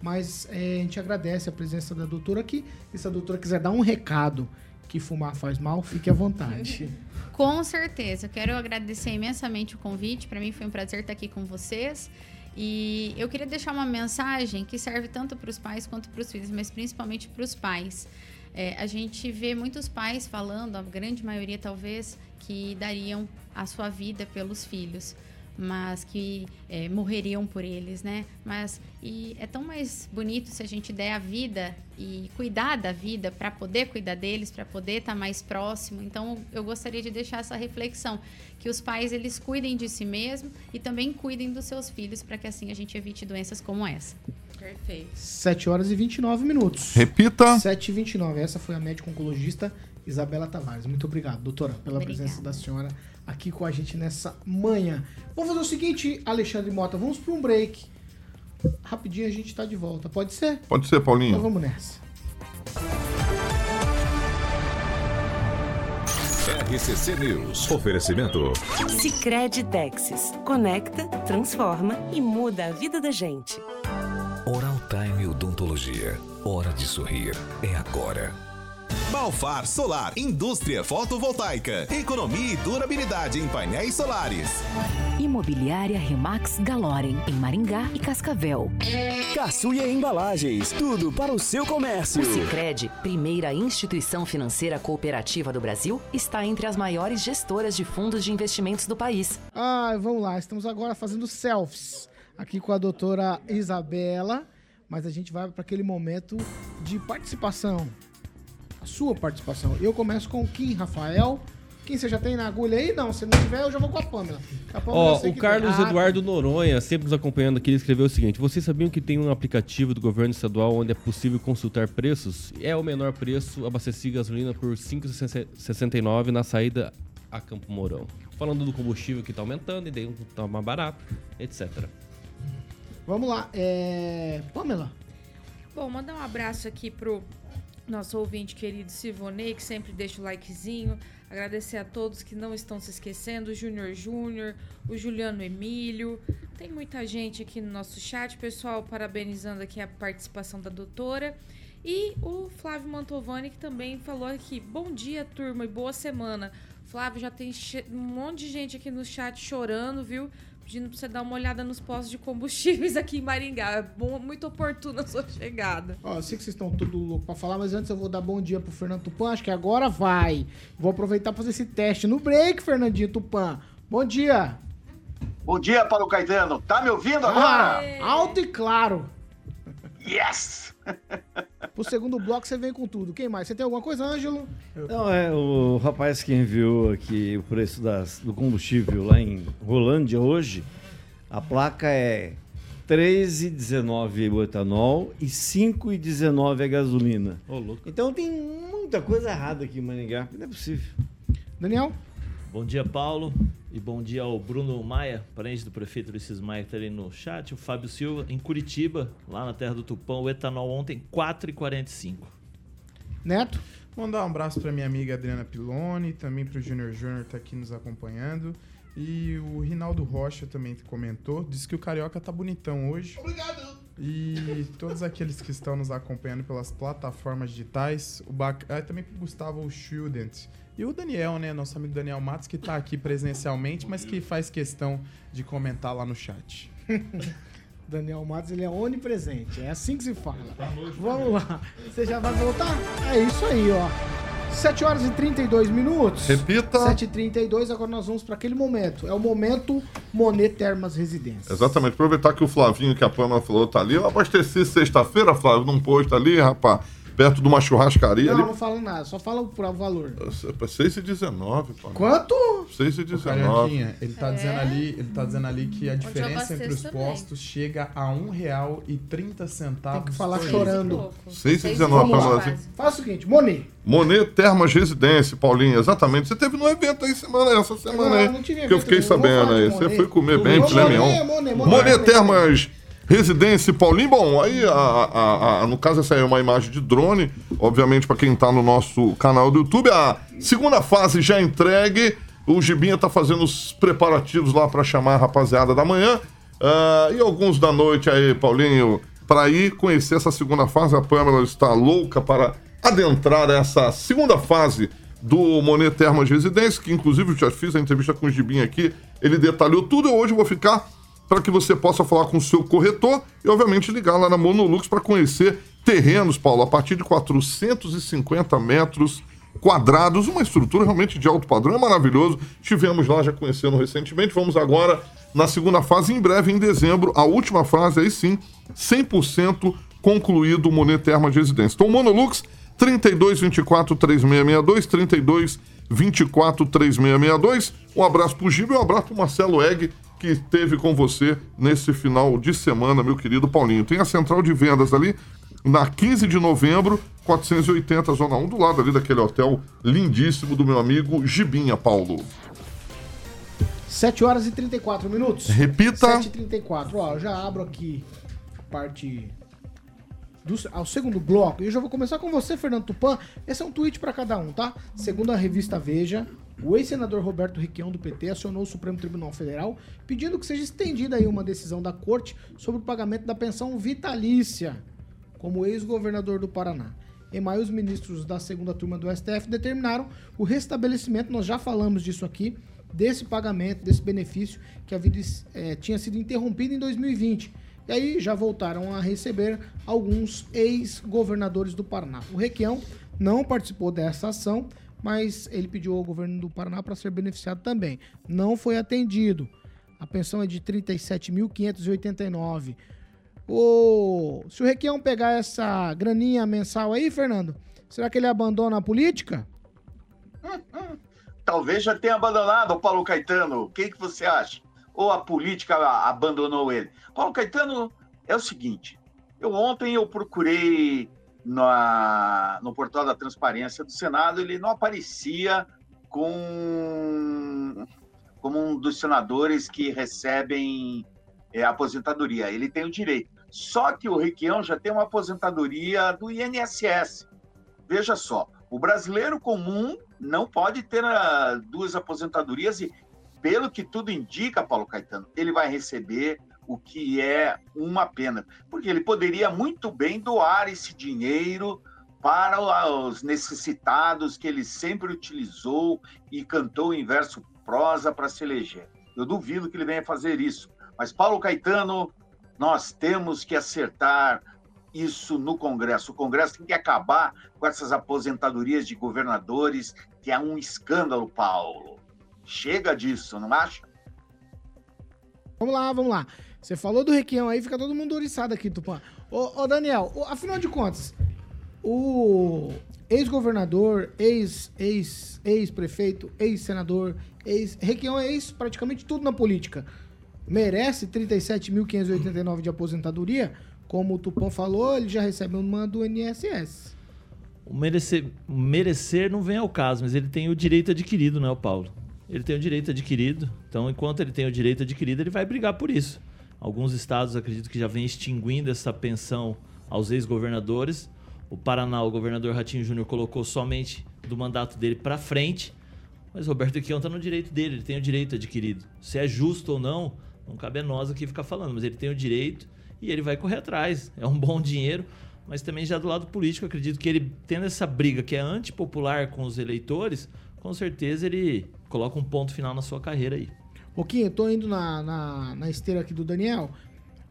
Mas é, a gente agradece a presença da doutora aqui. E se a doutora quiser dar um recado que fumar faz mal, fique à vontade. Com certeza. Quero agradecer imensamente o convite. Para mim foi um prazer estar aqui com vocês. E eu queria deixar uma mensagem que serve tanto para os pais quanto para os filhos, mas principalmente para os pais. É, a gente vê muitos pais falando, a grande maioria talvez, que dariam a sua vida pelos filhos, mas que é, morreriam por eles, né? Mas e é tão mais bonito se a gente der a vida e cuidar da vida para poder cuidar deles, para poder estar mais próximo. Então, eu gostaria de deixar essa reflexão que os pais eles cuidem de si mesmos e também cuidem dos seus filhos para que assim a gente evite doenças como essa. Perfeito. 7 horas e 29 minutos. Repita. 7 e 29. Essa foi a médica oncologista Isabela Tavares. Muito obrigado, doutora, pela Obrigada. presença da senhora aqui com a gente nessa manhã. Vamos fazer o seguinte, Alexandre Mota, vamos para um break. Rapidinho a gente tá de volta. Pode ser? Pode ser, Então Paulinho. vamos nessa. RCC News. Oferecimento. Sicredi Texas. Conecta, transforma e muda a vida da gente. Oral Time Odontologia. Hora de sorrir. É agora. Balfar Solar, indústria fotovoltaica, economia e durabilidade em painéis solares. Imobiliária Remax Galorem, em Maringá e Cascavel. Caçuia Embalagens, tudo para o seu comércio. O Sicredi, primeira instituição financeira cooperativa do Brasil, está entre as maiores gestoras de fundos de investimentos do país. Ah, vamos lá. Estamos agora fazendo selfies aqui com a doutora Isabela, mas a gente vai para aquele momento de participação. A sua participação. Eu começo com o Kim Rafael. Quem você já tem na agulha aí? Não, se não tiver, eu já vou com a Pamela. A Pamela Ó, o Carlos tem. Ah, Eduardo Noronha, sempre nos acompanhando aqui, ele escreveu o seguinte: Vocês sabiam que tem um aplicativo do governo estadual onde é possível consultar preços? É o menor preço, abastecer gasolina por R$ 5,69 na saída a Campo Mourão. Falando do combustível que tá aumentando e daí um tá mais barato, etc. Vamos lá. É... Pamela. Bom, mandar um abraço aqui pro nosso ouvinte querido Sivonei, que sempre deixa o likezinho. Agradecer a todos que não estão se esquecendo, o Júnior Júnior, o Juliano Emílio. Tem muita gente aqui no nosso chat, pessoal, parabenizando aqui a participação da doutora. E o Flávio Mantovani, que também falou aqui, bom dia, turma, e boa semana. Flávio, já tem um monte de gente aqui no chat chorando, viu? Pedindo pra você dar uma olhada nos postos de combustíveis aqui em Maringá. É bom, muito oportuna a sua chegada. Ó, eu sei que vocês estão tudo louco pra falar, mas antes eu vou dar bom dia pro Fernando Tupan. Acho que agora vai. Vou aproveitar pra fazer esse teste no break, Fernandinho Tupan. Bom dia. Bom dia, Paulo Caetano. Tá me ouvindo Ah, agora? alto e claro. Yes! Pro segundo bloco você vem com tudo. Quem mais? Você tem alguma coisa, Ângelo? Não, é o rapaz que enviou aqui o preço das, do combustível lá em Rolândia hoje. A placa é 3,19 o etanol e 5,19 a gasolina. Ô, louco. Então tem muita coisa errada aqui em Maringá. Não é possível. Daniel? Bom dia, Paulo. E bom dia ao Bruno Maia, parente do prefeito Ulisses Maia, que tá ali no chat. O Fábio Silva, em Curitiba, lá na terra do Tupã, o etanol ontem, 4,45. Neto? Mandar um abraço pra minha amiga Adriana Piloni, também pro Júnior Júnior tá aqui nos acompanhando. E o Rinaldo Rocha também comentou, disse que o Carioca tá bonitão hoje. Obrigado. E todos aqueles que estão nos acompanhando pelas plataformas digitais, o bac... ah, também pro Gustavo Student. E o Daniel, né, nosso amigo Daniel Matos, que tá aqui presencialmente, mas que faz questão de comentar lá no chat. Daniel Matos, ele é onipresente. É assim que se fala. Vamos lá. Você já vai voltar? É isso aí, ó. 7 horas e 32 minutos. Repita. 7 e 32 agora nós vamos para aquele momento. É o momento Monet Termas Residências. Exatamente. Aproveitar que o Flavinho, que a Pamela falou, tá ali. Eu abasteci sexta-feira, Flávio, num posto ali, rapaz, perto de uma churrascaria Não, ali. não falo nada, só fala por valor. 6 e 19, pô. Quanto? 6 e Ô, 19. Carioquinha, ele tá É? dizendo ali, ele tá dizendo ali que a diferença entre os também. postos chega a R$ 1,30 Tem que falar chorando. litro. 6 e 19, Vamos lá. Pamela. Faz o seguinte, Monet. Monet Termas Residência, Paulinho, exatamente. Você teve no evento aí semana, essa semana Não, aí. não tive que eu fiquei sabendo aí. Você foi comer bem, Monet, filé mignon. Monet, Monet, Monet. Monet Monet. Termas Residência, Paulinho. Bom, aí, a, a- a- no caso, essa aí é uma imagem de drone. Obviamente, para quem tá no nosso canal do YouTube. A segunda fase já entregue. O Gibinha tá fazendo os preparativos lá para chamar a rapaziada da manhã. Ah, e alguns da noite aí, Paulinho, para ir conhecer essa segunda fase. A Pamela está louca para adentrar essa segunda fase do Monet Termas Residência, que inclusive eu já fiz a entrevista com o Gibinha aqui. Ele detalhou tudo. Eu hoje vou ficar para que você possa falar com o seu corretor e, obviamente, ligar lá na Monolux para conhecer terrenos, Paulo, a partir de 450 metros quadrados, uma estrutura realmente de alto padrão, é maravilhoso. Tivemos lá já conhecendo recentemente, vamos agora na segunda fase, em breve, em dezembro, a última fase, aí sim, 100% concluído o Monet Termas de Residência. Então, Monolux, 32 24 3662, 32 24 3662. Um abraço pro Giba e um abraço pro Marcelo Egg, que esteve com você nesse final de semana, meu querido Paulinho. Tem a central de vendas ali na 15 de novembro, 480, Zona 1, do lado ali daquele hotel lindíssimo do meu amigo Gibinha, Paulo. 7 horas e 34 minutos. Repita. 7 e 34. Ó, eu já abro aqui parte do ao segundo bloco. E eu já vou começar com você, Fernando Tupan. Esse é um tweet para cada um, tá? Segundo a revista Veja, o ex-senador Roberto Requião do PT acionou o Supremo Tribunal Federal pedindo que seja estendida aí uma decisão da corte sobre o pagamento da pensão vitalícia como ex-governador do Paraná. Em maio, os ministros da segunda turma do STF determinaram o restabelecimento, nós já falamos disso aqui, desse pagamento, desse benefício que havia, eh, tinha sido interrompido em 2020. E aí já voltaram a receber alguns ex-governadores do Paraná. O Requião não participou dessa ação, mas ele pediu ao governo do Paraná para ser beneficiado também. Não foi atendido. A pensão é de R$ 37.589. O... Se o Requião pegar essa graninha mensal aí, Fernando, Será que ele abandona a política? Talvez já tenha abandonado o Paulo Caetano. O que, que você acha? Ou a política abandonou ele? Paulo Caetano é o seguinte: eu ontem eu procurei na, no portal da transparência do Senado, ele não aparecia com como um dos senadores que recebem é, aposentadoria. Ele tem o direito. Só que o Requião já tem uma aposentadoria do INSS. Veja só, o brasileiro comum não pode ter uh, duas aposentadorias e, pelo que tudo indica, Paulo Caetano, ele vai receber o que é uma pena, porque ele poderia muito bem doar esse dinheiro para os necessitados que ele sempre utilizou e cantou em verso prosa para se eleger. Eu duvido que ele venha fazer isso. Mas Paulo Caetano, nós temos que acertar isso no Congresso. O Congresso tem que acabar com essas aposentadorias de governadores, que é um escândalo, Paulo. Chega disso, não acha? Vamos lá, vamos lá. Você falou do Requião aí, fica todo mundo oriçado aqui, Tupã. Ô, ô Daniel, ô, afinal de contas, o ex-governador, ex, ex, prefeito ex-senador, ex, Requião é ex praticamente tudo na política. Merece 37.589 de aposentadoria? Como o Tupã falou, ele já recebe uma do INSS. O merecer, merecer não vem ao caso, mas ele tem o direito adquirido, é o Paulo? Ele tem o direito adquirido, então enquanto ele tem o direito adquirido, ele vai brigar por isso. Alguns estados acredito que já vem extinguindo essa pensão aos ex-governadores. O Paraná, o governador Ratinho Júnior colocou somente do mandato dele para frente. Mas Roberto Quião está no direito dele, ele tem o direito adquirido. Se é justo ou não, não cabe a nós aqui ficar falando, mas ele tem o direito e ele vai correr atrás. É um bom dinheiro, mas também já do lado político, acredito que ele tendo essa briga que é antipopular com os eleitores, com certeza ele coloca um ponto final na sua carreira aí. Pouquinho, eu tô indo na, na, na esteira aqui do Daniel.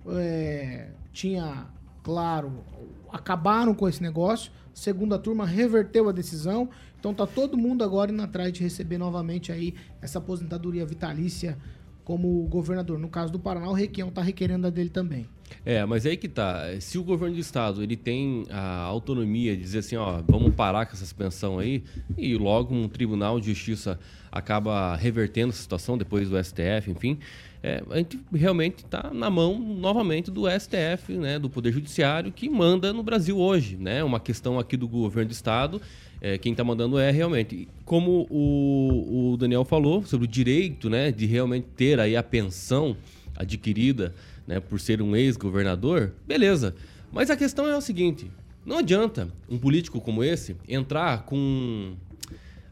É, tinha, claro, acabaram com esse negócio. Segunda turma reverteu a decisão. Então tá todo mundo agora indo atrás de receber novamente aí essa aposentadoria vitalícia como governador. No caso do Paraná, o Requião tá requerendo a dele também. É, mas aí que tá. Se o governo do estado ele tem a autonomia de dizer assim, ó, vamos parar com essa suspensão aí, e logo um tribunal de justiça acaba revertendo a situação depois do STF, enfim, é, a gente realmente está na mão novamente do STF, né, do Poder Judiciário, que manda no Brasil hoje. Né? Uma questão aqui do governo do Estado, é, quem está mandando é realmente. Como o, o Daniel falou sobre o direito né, de realmente ter aí a pensão adquirida né, por ser um ex-governador, beleza. Mas a questão é o seguinte: não adianta um político como esse entrar com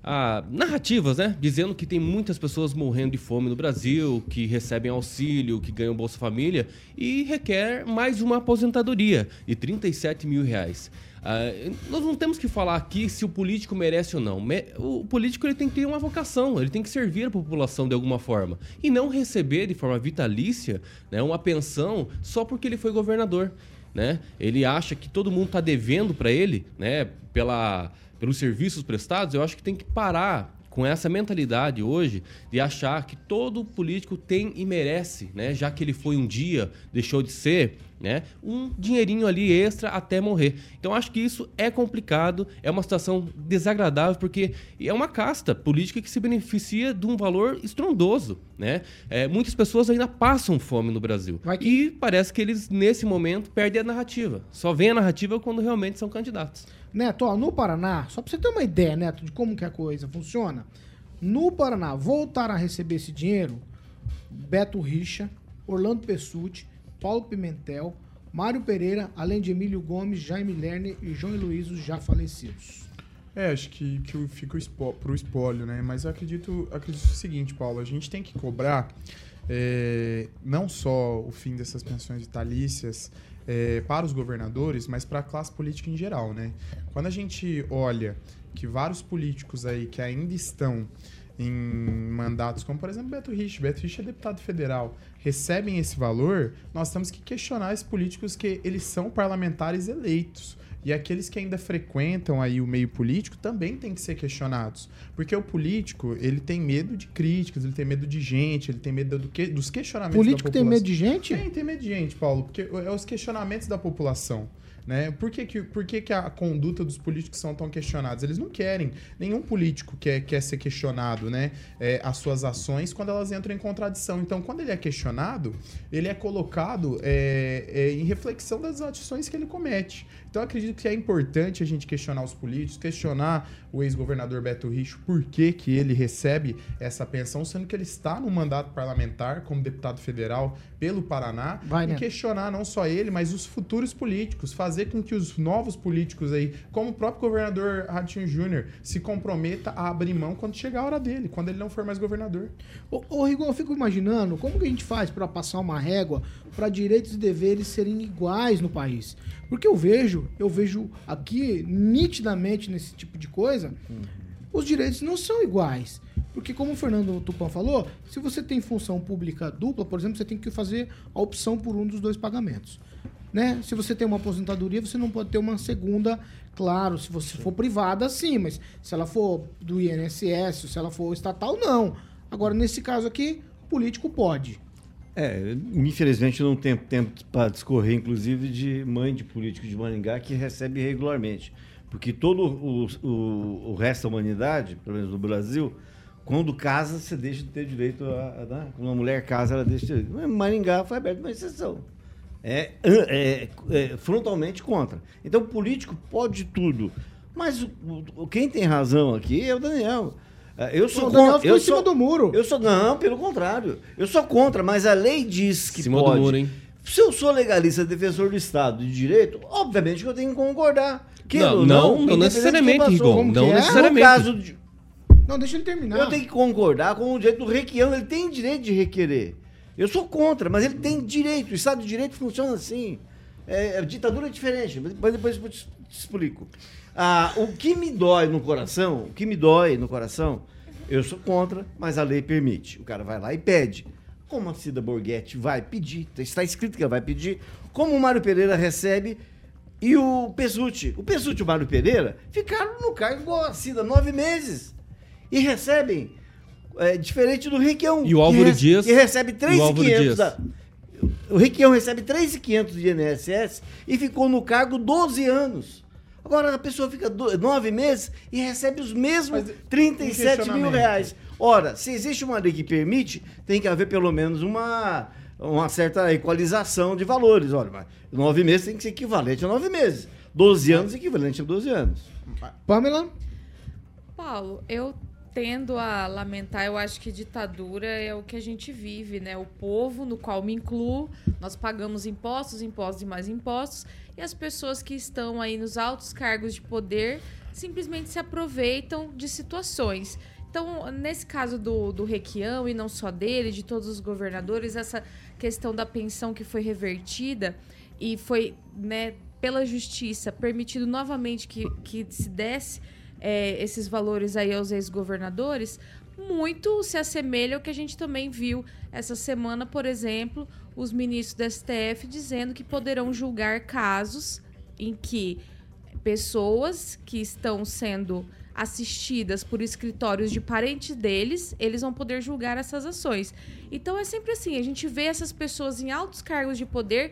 ah, narrativas, né? Dizendo que tem muitas pessoas morrendo de fome no Brasil, que recebem auxílio, que ganham Bolsa Família e requer mais uma aposentadoria de 37 mil reais. Ah, nós não temos que falar aqui se o político merece ou não. O político ele tem que ter uma vocação, ele tem que servir a população de alguma forma e não receber de forma vitalícia né, uma pensão só porque ele foi governador. Né? Ele acha que todo mundo está devendo para ele, né? Pela pelos serviços prestados, eu acho que tem que parar com essa mentalidade hoje de achar que todo político tem e merece, né, já que ele foi um dia, deixou de ser, né, um dinheirinho ali extra até morrer. Então acho que isso é complicado, é uma situação desagradável porque é uma casta política que se beneficia de um valor estrondoso, né? É, muitas pessoas ainda passam fome no Brasil que... e parece que eles nesse momento perdem a narrativa. Só vem a narrativa quando realmente são candidatos. Neto, ó, no Paraná, só pra você ter uma ideia, Neto, de como que a coisa funciona. No Paraná, voltar a receber esse dinheiro, Beto Richa, Orlando Pessuti, Paulo Pimentel, Mário Pereira, além de Emílio Gomes, Jaime Lerner e João Luiz, já falecidos. É, acho que, que fica o pro espólio, né? Mas acredito, acredito o seguinte, Paulo, a gente tem que cobrar é, não só o fim dessas pensões vitalícias, é, para os governadores, mas para a classe política em geral, né? Quando a gente olha que vários políticos aí que ainda estão em mandatos, como por exemplo Beto Rich, Beto Rich é deputado federal, recebem esse valor, nós temos que questionar esses políticos que eles são parlamentares eleitos. E aqueles que ainda frequentam aí o meio político também têm que ser questionados. Porque o político, ele tem medo de críticas, ele tem medo de gente, ele tem medo do que, dos questionamentos Político da tem população. medo de gente? Tem, tem medo de gente, Paulo, porque é os questionamentos da população. Né? Por, que, que, por que, que a conduta dos políticos são tão questionados? Eles não querem. Nenhum político quer, quer ser questionado, né? É, as suas ações quando elas entram em contradição. Então, quando ele é questionado, ele é colocado é, é, em reflexão das ações que ele comete. Então, eu acredito que é importante a gente questionar os políticos, questionar o ex-governador Beto Richo por que, que ele recebe essa pensão, sendo que ele está no mandato parlamentar como deputado federal pelo Paraná, Vai, e né? questionar não só ele, mas os futuros políticos, fazer com que os novos políticos aí, como o próprio governador Ratinho Júnior, se comprometa a abrir mão quando chegar a hora dele, quando ele não for mais governador. Ô, ô Rigon, eu fico imaginando como que a gente faz para passar uma régua para direitos e deveres serem iguais no país. Porque eu vejo, eu vejo aqui nitidamente nesse tipo de coisa, os direitos não são iguais. Porque como o Fernando Tupan falou, se você tem função pública dupla, por exemplo, você tem que fazer a opção por um dos dois pagamentos. Né? Se você tem uma aposentadoria, você não pode ter uma segunda, claro, se você for privada, sim, mas se ela for do INSS, se ela for estatal, não. Agora, nesse caso aqui, político pode. É, infelizmente não tenho tempo para discorrer, inclusive, de mãe de político de Maringá que recebe regularmente. Porque todo o, o, o resto da humanidade, pelo menos no Brasil, quando casa, você deixa de ter direito a. a né? Quando uma mulher casa, ela deixa de ter direito. Maringá foi aberto uma exceção. É, é, é frontalmente contra. Então, político pode tudo. Mas o, o- quem tem razão aqui é o Daniel. É, Eu sou contra. ficou Eu em cima sou, do muro. Eu sou, não, pelo contrário. Eu sou contra, mas a lei diz que Cima do pode. muro, hein? Se eu sou legalista, defensor do Estado de direito, obviamente que eu tenho que concordar. Queira Não, não, não necessariamente, passou. Rigon, não que é? necessariamente. No caso de, Não, deixa ele terminar. eu tenho que concordar com o direito do requião, ele tem direito de requerer. Eu sou contra, mas ele tem direito. O Estado de Direito funciona assim. É, a ditadura é diferente, mas depois eu te explico. Ah, o que me dói no coração, o que me dói no coração, eu sou contra, mas a lei permite. O cara vai lá e pede. Como a Cida Borghetti vai pedir, está escrito que ela vai pedir, como o Mário Pereira recebe e o Pesucci. O Pesucci e o Mário Pereira ficaram no cargo igual a Cida, nove meses. E recebem, é, diferente do Requião. E o Álvaro que, Dias- Que recebe e o Álvaro 3.500 Dias? da... O Requião recebe 3.500 de INSS e ficou no cargo 12 anos. Agora a pessoa fica do- nove meses e recebe os mesmos Mas, 37 mil reais. Ora, se existe uma lei que permite, tem que haver pelo menos uma, uma certa equalização de valores. Olha, nove meses tem que ser equivalente a nove meses. 12 anos equivalente a 12 anos. Pamela? Paulo, eu tendo a lamentar, eu acho que ditadura é o que a gente vive, né? O povo, no qual me incluo, nós pagamos impostos, impostos e mais impostos, e as pessoas que estão aí nos altos cargos de poder simplesmente se aproveitam de situações. Então, nesse caso do, do Requião, e não só dele, de todos os governadores, essa questão da pensão que foi revertida e foi, né, pela justiça, permitido novamente que, que se desse é, esses valores aí aos ex-governadores, muito se assemelha ao que a gente também viu essa semana, por exemplo, os ministros do STF dizendo que poderão julgar casos em que pessoas que estão sendo assistidas por escritórios de parentes deles, eles vão poder julgar essas ações. Então é sempre assim, a gente vê essas pessoas em altos cargos de poder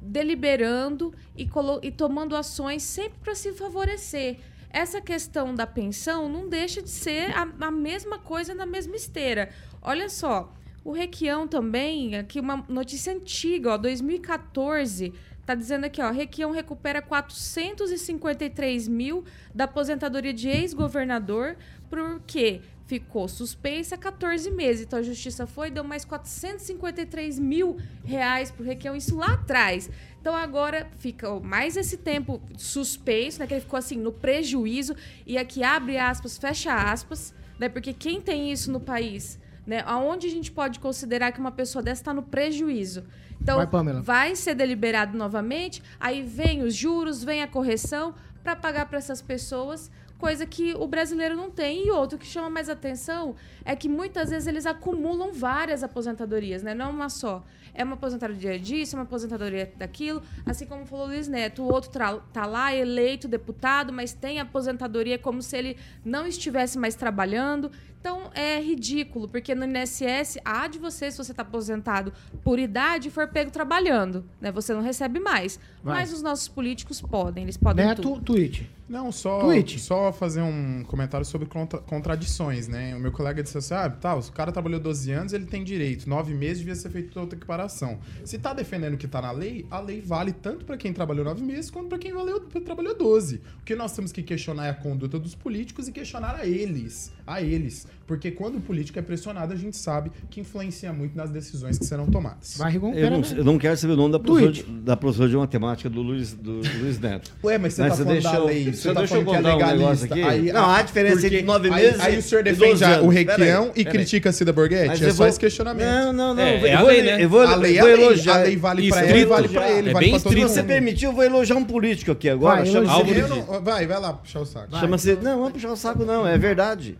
deliberando e, e tomando ações sempre para se favorecer. Essa questão da pensão não deixa de ser a, a mesma coisa na mesma esteira. Olha só, o Requião também, aqui uma notícia antiga, ó, 2014, tá dizendo aqui, ó, Requião recupera 453 mil da aposentadoria de ex-governador porque ficou suspensa há 14 meses. Então a justiça foi deu mais 453 mil reais pro Requião, isso lá atrás. Então agora fica mais esse tempo suspenso, né? Que ele ficou assim no prejuízo. E aqui abre aspas, fecha aspas, né? Porque quem tem isso no país, né? Aonde a gente pode considerar que uma pessoa dessa está no prejuízo? Então Vai, vai ser deliberado novamente, aí vem os juros, vem a correção para pagar para essas pessoas coisa que o brasileiro não tem. E outro que chama mais atenção é que muitas vezes eles acumulam várias aposentadorias, né? Não uma só. É uma aposentadoria disso, é uma aposentadoria daquilo. Assim como falou o Luiz Neto, o outro tá lá eleito deputado, mas tem aposentadoria como se ele não estivesse mais trabalhando. Então é ridículo, porque no INSS, há de você, se você está aposentado por idade e for pego trabalhando, né? Você não recebe mais. Vai. Mas os nossos políticos podem, eles podem Neto, tudo. tweet. Não, só, Tweet. só fazer um comentário sobre contra- contradições, né? O meu colega disse assim: ah, tá, o cara trabalhou 12 anos, ele tem direito. Nove meses devia ser feita outra equiparação. Se tá defendendo o que tá na lei, a lei vale tanto para quem trabalhou nove meses quanto para quem valeu- trabalhou 12. O que nós temos que questionar é a conduta dos políticos e questionar a eles. A eles. Porque quando o político é pressionado, a gente sabe que influencia muito nas decisões que serão tomadas. Vai, Rigon? Eu não, eu não quero saber o nome da professora, de, da professora de matemática do Luiz, do Luiz Neto. Ué, mas você tá falando da lei, Você você tá deixa eu falando que é um legalista. aqui? Aí- não, há ah, diferença porque entre nove aí- meses aí o senhor defende 12 a- anos. o Requião e critica a Cida Borghetti? Mas É eu só vou- esse questionamento. Não, não, não. É, eu vou, é a eu vou- lei, né? eu vou, A lei é vou a lei. elogiar. A lei vale pra Estrito. ela, vale pra ele, É vale bem pra todo mundo. Se você permitir, eu vou elogiar um político aqui agora. Vai, Eu não- vai, vai lá puxar o saco. Chama-se. Não, não é puxar o saco, não, é verdade.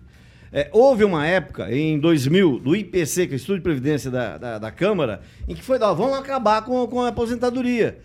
É, houve uma época, em 2000, do IPC, que é o Estudo de Previdência da, da, da Câmara, em que foi, ó, vamos acabar com, com a aposentadoria.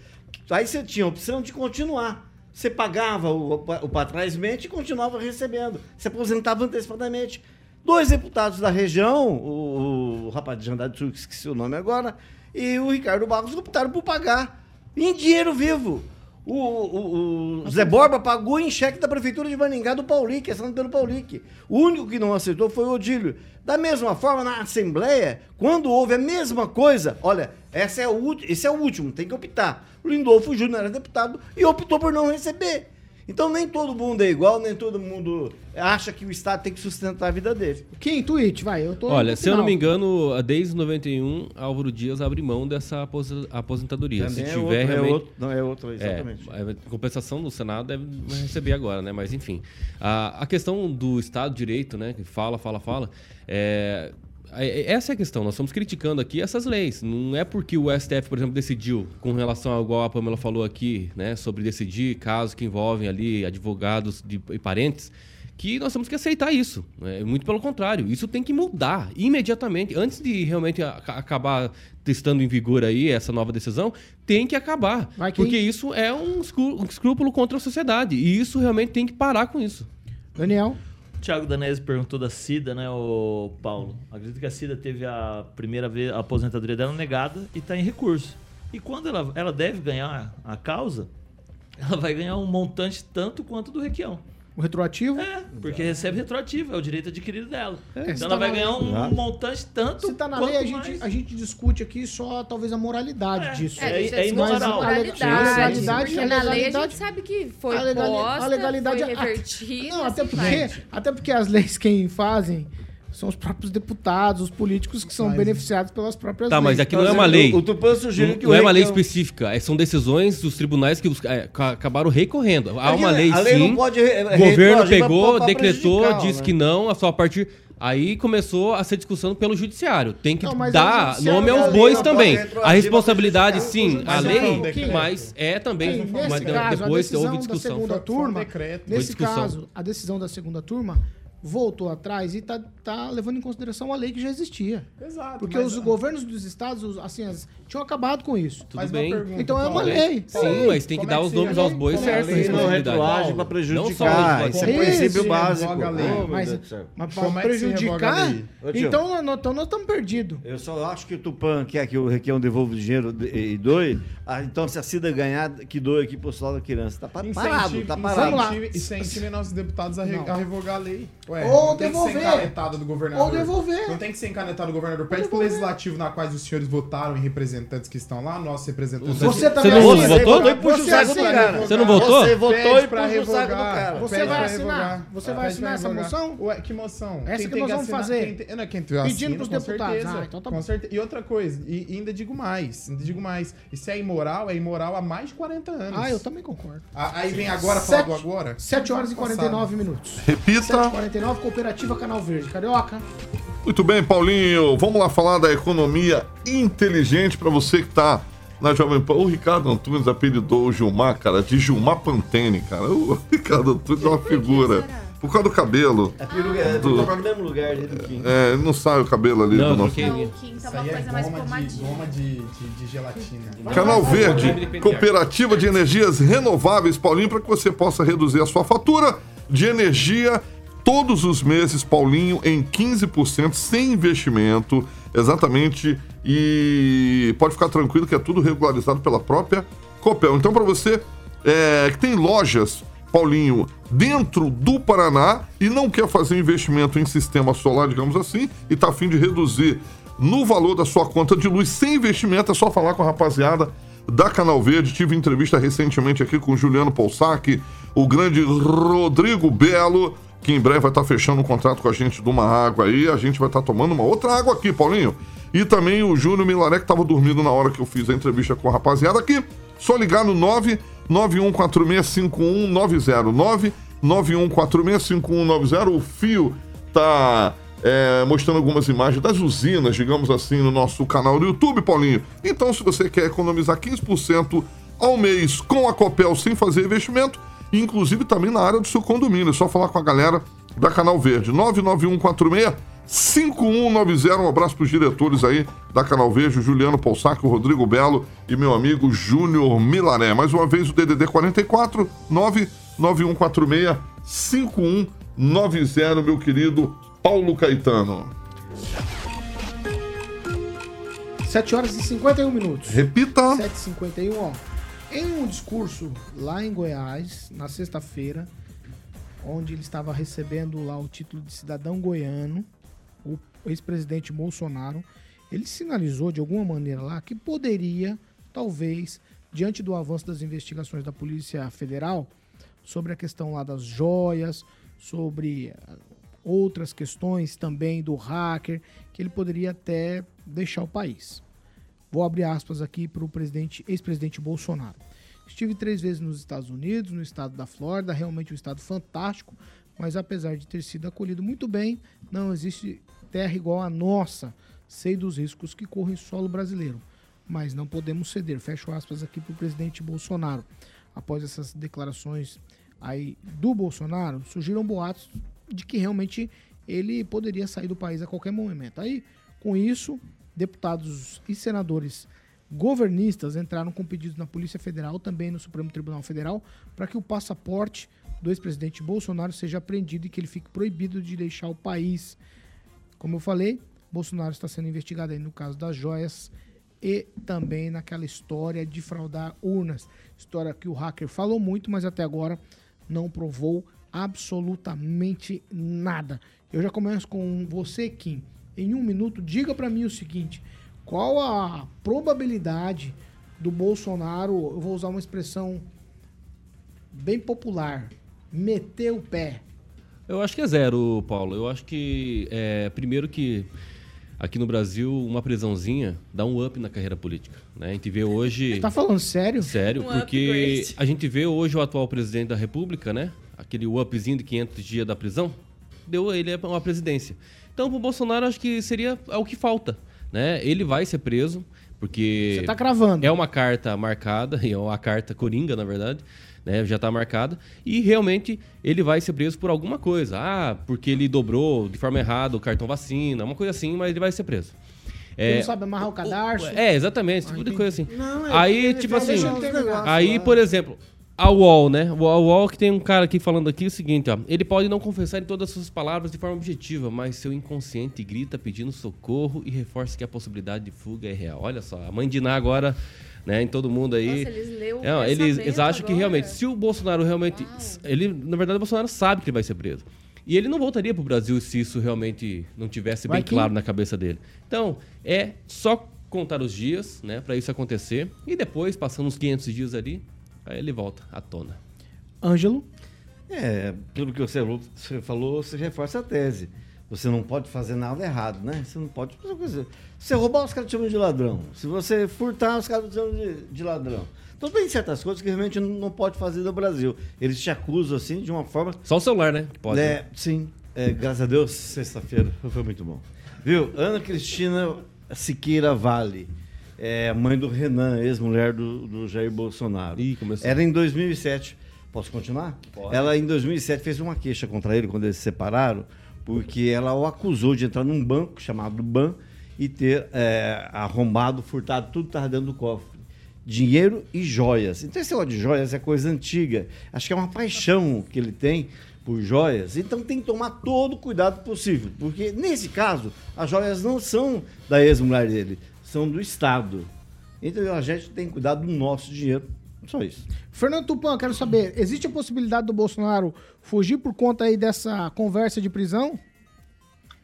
Aí você tinha a opção de continuar. Você pagava o, o mente e continuava recebendo. Se aposentava antecipadamente. Dois deputados da região, o, o rapaz de Jandade Sul, que esqueci o nome agora, e o Ricardo Barros optaram por pagar em dinheiro vivo. O, o- o Zé Borba pagou em cheque da Prefeitura de Maringá do Paulique, assinado pelo Paulique. O único que não aceitou foi o Odílio. Da mesma forma, na Assembleia, quando houve a mesma coisa, olha, essa é o, esse é o último, tem que optar. O Lindolfo Júnior era deputado e optou por não receber. Então nem todo mundo é igual, nem todo mundo acha que o Estado tem que sustentar a vida dele. Quem? Tweet, vai. Eu tô Olha, se eu não me engano, desde 91, Álvaro Dias abre mão dessa apos- aposentadoria. Também se é tiver outro- é realmente. outro- não, é outro, exatamente. É, a compensação do Senado deve receber agora, né? Mas enfim. A, a questão do Estado de Direito, né? Que fala, fala, fala. É, é- essa é a questão. Nós estamos criticando aqui essas leis. Não é porque o STF, por exemplo, decidiu, com relação ao igual a Pamela falou aqui, né? Sobre decidir casos que envolvem ali advogados de- e parentes que nós temos que aceitar isso. né? Muito pelo contrário, isso tem que mudar imediatamente. Antes de realmente a- acabar estando em vigor aí essa nova decisão, tem que acabar. Porque isso é um escrúpulo contra a sociedade. E isso realmente tem que parar com isso. Daniel. Thiago Danese perguntou da Cida, né, o Paulo? Acredito que a Cida teve a primeira vez a aposentadoria dela negada e está em recurso. E quando ela, ela deve ganhar a causa, ela vai ganhar um montante tanto quanto do Requião. O retroativo? É, porque recebe retroativo, é o direito adquirido dela. É, então tá ela vai na ganhar lei. um Ah. montante tanto Se tá na lei, a mais. gente, a gente discute aqui só talvez a moralidade disso. É, a gente Mas discute a a moralidade, legalidade, porque a na lei a legalidade- gente sabe que foi a legali- posta, a legalidade foi a- revertida. Não, até assim porque, vai. até porque as leis quem fazem são os próprios deputados, os políticos que são beneficiados pelas próprias Tá, leis. mas aqui não é uma lei. O Tupã sugeriu Não- que não o é uma lei Requião- específica, é- são decisões dos tribunais que os- é, ca- acabaram recorrendo. Há uma lei a lei não sim. pode re- o governo retroagir pra- pegou, pra decretou, disse né? que não, a sua partir Aí começou a ser discussão pelo judiciário. Tem que Não, mas é o dar judiciário nome aos bois não também. A responsabilidade, sim, a Mas não lei, mas é também. Mas a depois decisão houve da discussão. segunda turma, decreto. Foi nesse caso, a decisão da segunda turma voltou atrás e tá, tá levando em consideração a lei que já existia. Exato, Porque mas- os governos dos estados, os- assim, as- tinham acabado com isso. Tudo bem. Então é uma lei. Sim, Sim, mas tem que como dar é que os nomes aos bois Como é retroage Não prejudicar. só a legislação. Isso é princípio básico. lei. Oh, Mas, mas é se revoga prejudicar, lei? Então nós então estamos perdidos. Eu só acho que o Tupã quer que o Requião devolva o dinheiro e doe. Ah, então, se a Cida ganhar, que doe aqui pro lado da criança. Tá pa- parado, Incentive- tá parado. Vamos lá. Incentive, nossos deputados Não. a revogar a lei. Ué, Ou não tem que devolver. ser encanetada do governador. Ou devolver. Não tem que ser encanetada do governador. Pede pro legislativo na quais os senhores votaram em representantes que estão lá, nossos representantes. Você aqui. também Você não assina. votou? Votou e puxa o Você saco do cara. Você não votou? Você votou e puxa o saco do cara. Você vai assinar? Você vai assinar essa moção? Ué, que moção? Essa que nós vamos fazer. quem Pedindo pros deputados. Ah, então tá bom. E outra coisa, e e ainda digo mais, ainda digo mais. E se é imoral, é imoral há mais de 40 anos. Ah, eu também concordo. Ah, Aí vem agora falar Sete- do agora? 7 horas e Passado. 49 minutos. Repita. 7h49, Cooperativa Canal Verde. Carioca. Muito bem, Paulinho. Vamos lá falar da economia inteligente para você que está na Jovem Pan. O Ricardo Antunes apelidou o Gilmar, cara, de Gilmar Pantene, cara. O Ricardo Antunes é uma figura. Por causa do cabelo. É peruca, é, Do- do... no mesmo lugar ali do Kim. É, não sai o cabelo ali Não, do nosso. Não, o Kim tá Isso uma aí é coisa mais goma de, pomadinha. goma de, de, de gelatina. Canal Verde, cooperativa de energias renováveis, Paulinho, para que você possa reduzir a sua fatura de energia todos os meses, Paulinho, em 15% sem investimento, exatamente. E pode ficar tranquilo que é tudo regularizado pela própria Copel. Então, para você é, que tem lojas, Paulinho, dentro do Paraná e não quer fazer investimento em sistema solar, digamos assim, e tá a fim de reduzir no valor da sua conta de luz sem investimento, é só falar com a rapaziada da Canal Verde. Tive entrevista recentemente aqui com o Juliano Poussac, o grande Rodrigo Belo, que em breve vai estar fechando um contrato com a gente de uma água aí. A gente vai estar tomando uma outra água aqui, Paulinho. E também o Júnior Milaré, que estava dormindo na hora que eu fiz a entrevista com a rapaziada aqui. Só ligar no 991465190. 991465190. O fio tá é, mostrando algumas imagens das usinas, digamos assim, no nosso canal do YouTube, Paulinho. Então, se você quer economizar 15% ao mês com a Copel sem fazer investimento, inclusive também na área do seu condomínio, é só falar com a galera da Canal Verde. 99146 5190. Um abraço para os diretores aí da Canal Verde, o Juliano Poussac, o Rodrigo Belo e meu amigo Júnior Milaré. Mais uma vez o DDD 44 99146 5190, meu querido Paulo Caetano. 7 horas e 51 minutos. Repita. 7h51, ó. Em um discurso lá em Goiás, na sexta-feira, onde ele estava recebendo lá o título de cidadão goiano, o ex-presidente Bolsonaro, ele sinalizou de alguma maneira lá que poderia, talvez, diante do avanço das investigações da Polícia Federal, sobre a questão lá das joias, sobre ah, outras questões também do hacker, que ele poderia até deixar o país. Vou abrir aspas aqui para o presidente, ex-presidente Bolsonaro. Estive três vezes nos Estados Unidos, no estado da Flórida, realmente um estado fantástico, mas apesar de ter sido acolhido muito bem, não existe terra igual a nossa. Sei dos riscos que corre o solo brasileiro, mas não podemos ceder. Fecho aspas aqui para o presidente Bolsonaro. Após essas declarações aí do Bolsonaro, surgiram boatos de que realmente ele poderia sair do país a qualquer momento. Aí, com isso, deputados e senadores governistas entraram com pedidos na Polícia Federal, também no Supremo Tribunal Federal, para que o passaporte do ex-presidente Bolsonaro seja apreendido e que ele fique proibido de deixar o país. Como eu falei, Bolsonaro está sendo investigado aí no caso das joias e também naquela história de fraudar urnas. História que o hacker falou muito, mas até agora não provou absolutamente nada. Eu já começo com você, Kim. Em um minuto, diga para mim o seguinte: qual a probabilidade do Bolsonaro, eu vou usar uma expressão bem popular, meter o pé? Eu acho que é zero, Paulo. Eu acho que, é, primeiro que aqui no Brasil, uma prisãozinha dá um up na carreira política. Né? A gente vê hoje... Tá falando sério? Sério, Um porque upgrade. a gente vê hoje o atual presidente da República, né? Aquele upzinho de 500 dias da prisão, deu ele uma presidência. Então, pro Bolsonaro, acho que seria é o que falta, né? Ele vai ser preso, porque... Você tá cravando. É uma carta marcada, e é uma carta coringa, na verdade, né? Já tá marcada. E realmente ele vai ser preso por alguma coisa. Ah, porque ele dobrou de forma errada o cartão vacina, uma coisa assim, mas ele vai ser preso. Ele não sabe amarrar o cadarço? É, exatamente, esse tipo de coisa assim. Não, é, aí, tipo assim, aí, lá. por exemplo, a UOL, né? A UOL que tem um cara aqui falando aqui o seguinte, ó. Ele pode não confessar em todas as suas palavras de forma objetiva, mas seu inconsciente grita pedindo socorro e reforça que a possibilidade de fuga é real. Olha só, a mãe de Ná agora, né, em todo mundo aí. Nossa, eles leu o É, eles, eles acham que agora. realmente, se o Bolsonaro realmente. Ele, na verdade, o Bolsonaro sabe que ele vai ser preso. E ele não voltaria pro Brasil se isso realmente não tivesse Vai bem que- claro na cabeça dele. Então, é só contar os dias, né, para isso acontecer. E depois, passando uns 500 dias ali, aí ele volta à tona. Ângelo? É, pelo que você falou, você falou, você reforça a tese. Você não pode fazer nada errado, né? Você não pode fazer coisa. Se você roubar, os caras te chamam de ladrão. Se você furtar, os caras te chamam de, de ladrão. Então tem certas coisas que realmente não, pode fazer no Brasil. Eles te acusam assim de uma forma. Só o celular, né? Pode. É, sim. É, graças a Deus, sexta-feira foi muito bom. Viu? Ana Cristina Siqueira Vale. É mãe do Renan, ex-mulher do, do Jair Bolsonaro. Ih, começou. Era em 2007. Posso continuar? Pode. Ela, em 2007, fez uma queixa contra ele quando eles se separaram, porque ela o acusou de entrar num banco chamado BAN e ter é, arrombado, furtado tudo que estava dentro do cofre. Dinheiro e joias. Então, esse negócio de joias é coisa antiga. Acho que é uma paixão que ele tem por joias. Então, tem que tomar todo o cuidado possível. Porque, nesse caso, as joias não são da ex-mulher dele, são do Estado. Então, a gente tem que cuidar do nosso dinheiro. Só isso. Fernando Tupan, quero saber, existe a possibilidade do Bolsonaro fugir por conta aí dessa conversa de prisão?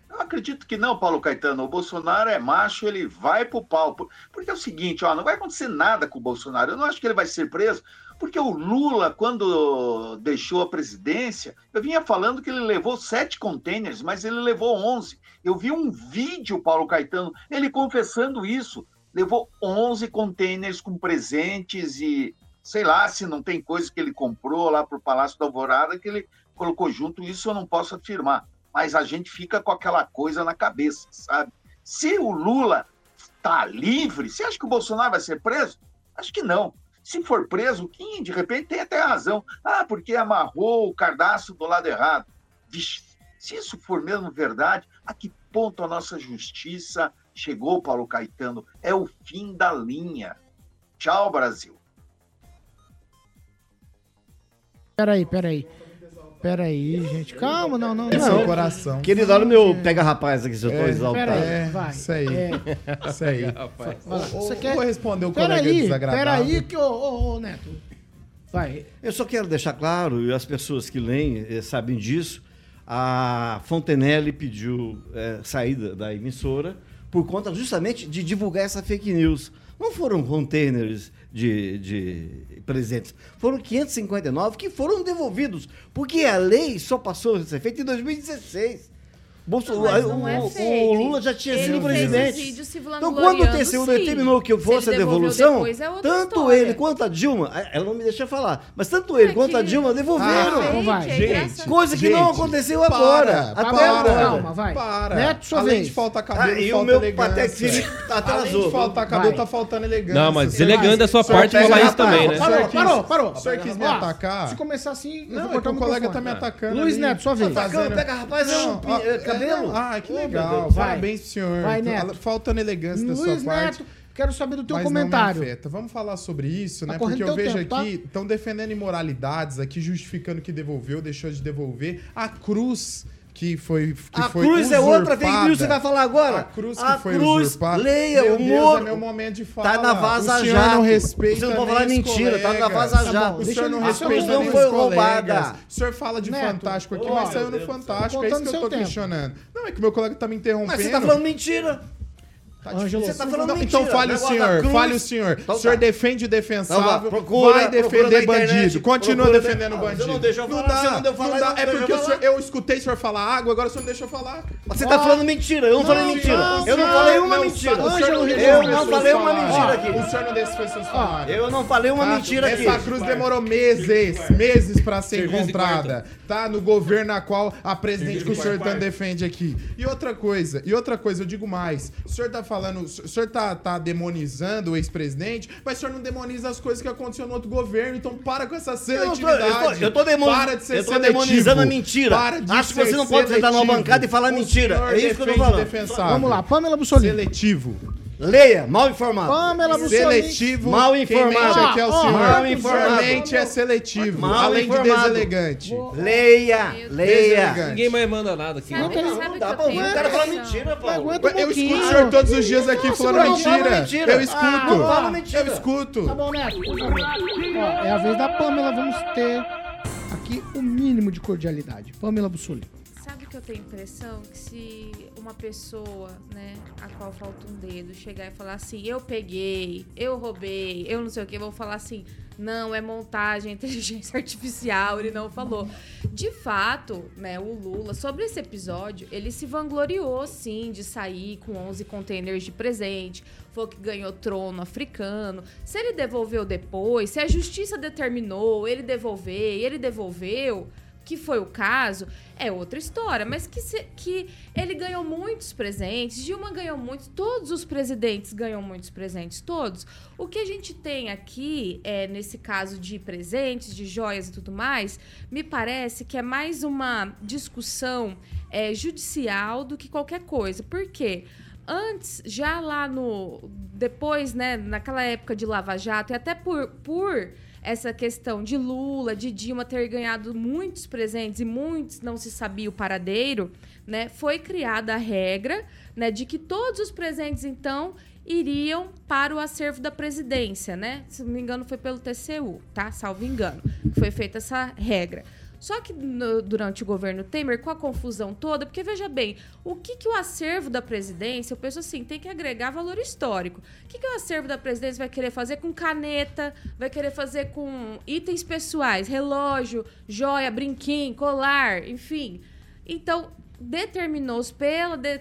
Eu acredito que não, Paulo Caetano. O Bolsonaro é macho, ele vai pro pau. Por- Porque é o seguinte, ó, não vai acontecer nada com o Bolsonaro. Eu não acho que ele vai ser preso, porque o Lula, quando deixou a presidência, eu vinha falando que ele levou sete containers, mas ele levou 11. Eu vi um vídeo, Paulo Caetano, ele confessando isso. Levou 11 containers com presentes e sei lá se não tem coisa que ele comprou lá pro Palácio da Alvorada que ele colocou junto. Isso eu não posso afirmar mas a gente fica com aquela coisa na cabeça, sabe? Se o Lula está livre, você acha que o Bolsonaro vai ser preso? Acho que não. Se for preso, Kim, de repente, tem até razão. Ah, porque amarrou o cardápio do lado errado. Vixe, se isso for mesmo verdade, a que ponto a nossa justiça chegou, Paulo Caetano? É o fim da linha. Tchau, Brasil. Peraí, peraí. Peraí, gente. Calma, não, não. É não. seu coração. Querido, olha o meu pega-rapaz aqui, se eu tô É, exaltado. peraí, vai. Isso aí. É. Isso aí. Você quer- Vou responder o colega Peraí, desagradável. peraí que, ô, ô, ô, Neto. Vai. Eu só quero deixar claro, e as pessoas que leem eh, sabem disso, a Fontenelle pediu eh, saída da emissora por conta justamente de divulgar essa fake news. Não foram containers de, de presentes, foram 559 que foram devolvidos, porque a lei só passou a ser feita em 2016. Bolso- Mas não o, é o- fake. o Lula já tinha Ele sido presidente. Então, quando o TCU sim. determinou que fosse a devolução, depois, é tanto história. ele quanto a Dilma, a- ela não me deixa falar, mas tanto ele quanto a Dilma devolveram. Ah, vai. Gente, Coisa que não gente, aconteceu para, agora. Até para, agora. Calma, vai. Para. Neto, sua Além vez. de faltar cabelo, Ah, e o falta meu elegância. Atrasou. Além de faltar cabelo, Vai. tá faltando elegância. Não, mas elegante da sua o senhor parte falar isso também, né? Parou, parou, parou. O senhor quis me atacar? Se começar assim, Não, é o colega tá me atacando Luiz. Neto, sua vez. Tá fazendo- Pega, rapaz, cabelo. Ah, que legal. Parabéns, senhor. Vai, Neto. Faltando elegância da sua Luiz parte. Neto, quero saber do teu mas comentário. Não me afeta. Vamos falar sobre isso, Tá né? Porque eu vejo tempo, aqui, estão defendendo imoralidades aqui, justificando que devolveu, deixou de devolver. A cruz que foi que A foi cruz é outra fake usurpada. news que você vai falar agora. A cruz que A foi cruz, usurpada. leia, meu o Moro é meu momento de fala. tá na Vaza o senhor Jato. não respeita Você não pode falar mentira, tá na colegas. Vaza Tá Jato. bom, O senhor não respeita não foi colegas. roubada. O senhor fala de Neto, fantástico aqui, oh, mas saiu no fantástico. É isso que eu tô tempo. questionando. Não, é que meu colega tá me interrompendo. Mas você tá falando mentira. Tá Ângelo, você tá falando Não, mentira. Então fale o senhor, fale o senhor. Então o senhor tá. defende o Então defensável, procura, vai defender internet, bandido. Continua procura- defendendo Ah, bandido. você não deixou falar, dá, você não deu falar, dá. eu não É deixou porque falar. senhor- eu escutei o senhor falar água, agora o senhor não deixou falar. Você tá falando mentira, eu não, falei mentira. eu não falei uma Não, mentira. não eu não falei uma mentira aqui. O senhor não deixou as pessoas falarem. Eu não falei uma Tá? mentira aqui. Essa cruz demorou meses, meses pra ser encontrada. Tá no governo a qual a presidente que o senhor tanto defende aqui. E outra coisa, e outra coisa, eu digo mais. O senhor tá falando, o senhor tá, tá demonizando o ex-presidente, mas o senhor não demoniza as coisas que aconteceram no outro governo. Então para com essa Eu, não tô, seletividade. eu, tô, eu tô demo- para de ser eu tô seletivo. demonizando a mentira. Para de Acho que você ser não pode sentar numa seletivo. bancada e falar O mentira. É isso que eu tô falando. defensável. Vamos lá, Pamela Bussolini. Seletivo. Leia, mal informado. Pamela Bussolini. Seletivo. Mal informado. aqui é o senhor. mal O informado. mente é seletivo. Mal além informado. de deselegante. Leia, leia. Deselegante. Ninguém mais manda nada aqui. Sabe, Não, não, sabe Não dá eu pra ouvir o cara falar impressão? mentira, Paulo. um Eu escuto o senhor todos os dias aqui falando mentira. fala mentira. Eu escuto. Ah, não fala mentira. Eu escuto. Tá bom, Neto, por favor. Ó, é a vez da Pamela, vamos ter aqui o mínimo de cordialidade. Pamela Bussolini. Sabe que eu tenho a impressão que se uma pessoa, né, a qual falta um dedo, chegar e falar assim, eu peguei, eu roubei, eu não sei o que, vou falar assim, não, é montagem, inteligência artificial, ele não falou. De fato, né, o Lula, sobre esse episódio, ele se vangloriou, sim, de sair com 11 containers de presente, foi que ganhou trono africano. Se ele devolveu depois, se a justiça determinou ele devolver, ele devolveu, que foi o caso, é outra história. Mas que, se- que ele ganhou muitos presentes, Dilma ganhou muitos, todos os presidentes ganham muitos presentes, todos. O que a gente tem aqui, é, nesse caso de presentes, de joias e tudo mais, me parece que é mais uma discussão é, judicial do que qualquer coisa. Por quê? Antes, já lá no. Depois, né, naquela época de Lava Jato, e até por, por essa questão de Lula, de Dilma ter ganhado muitos presentes e muitos não se sabia o paradeiro, né, foi criada a regra né, de que todos os presentes, então, iriam para o acervo da presidência, né? Se não me engano, foi pelo TCU, tá? Salvo engano. Foi feita essa regra. Só que no- durante o governo Temer, com a confusão toda, porque veja bem, o que, que o acervo da presidência, eu penso assim, tem que agregar valor histórico. O que, que o acervo da presidência vai querer fazer com caneta, vai querer fazer com itens pessoais, relógio, joia, brinquinho, colar, enfim. Então, determinou-se pela, de-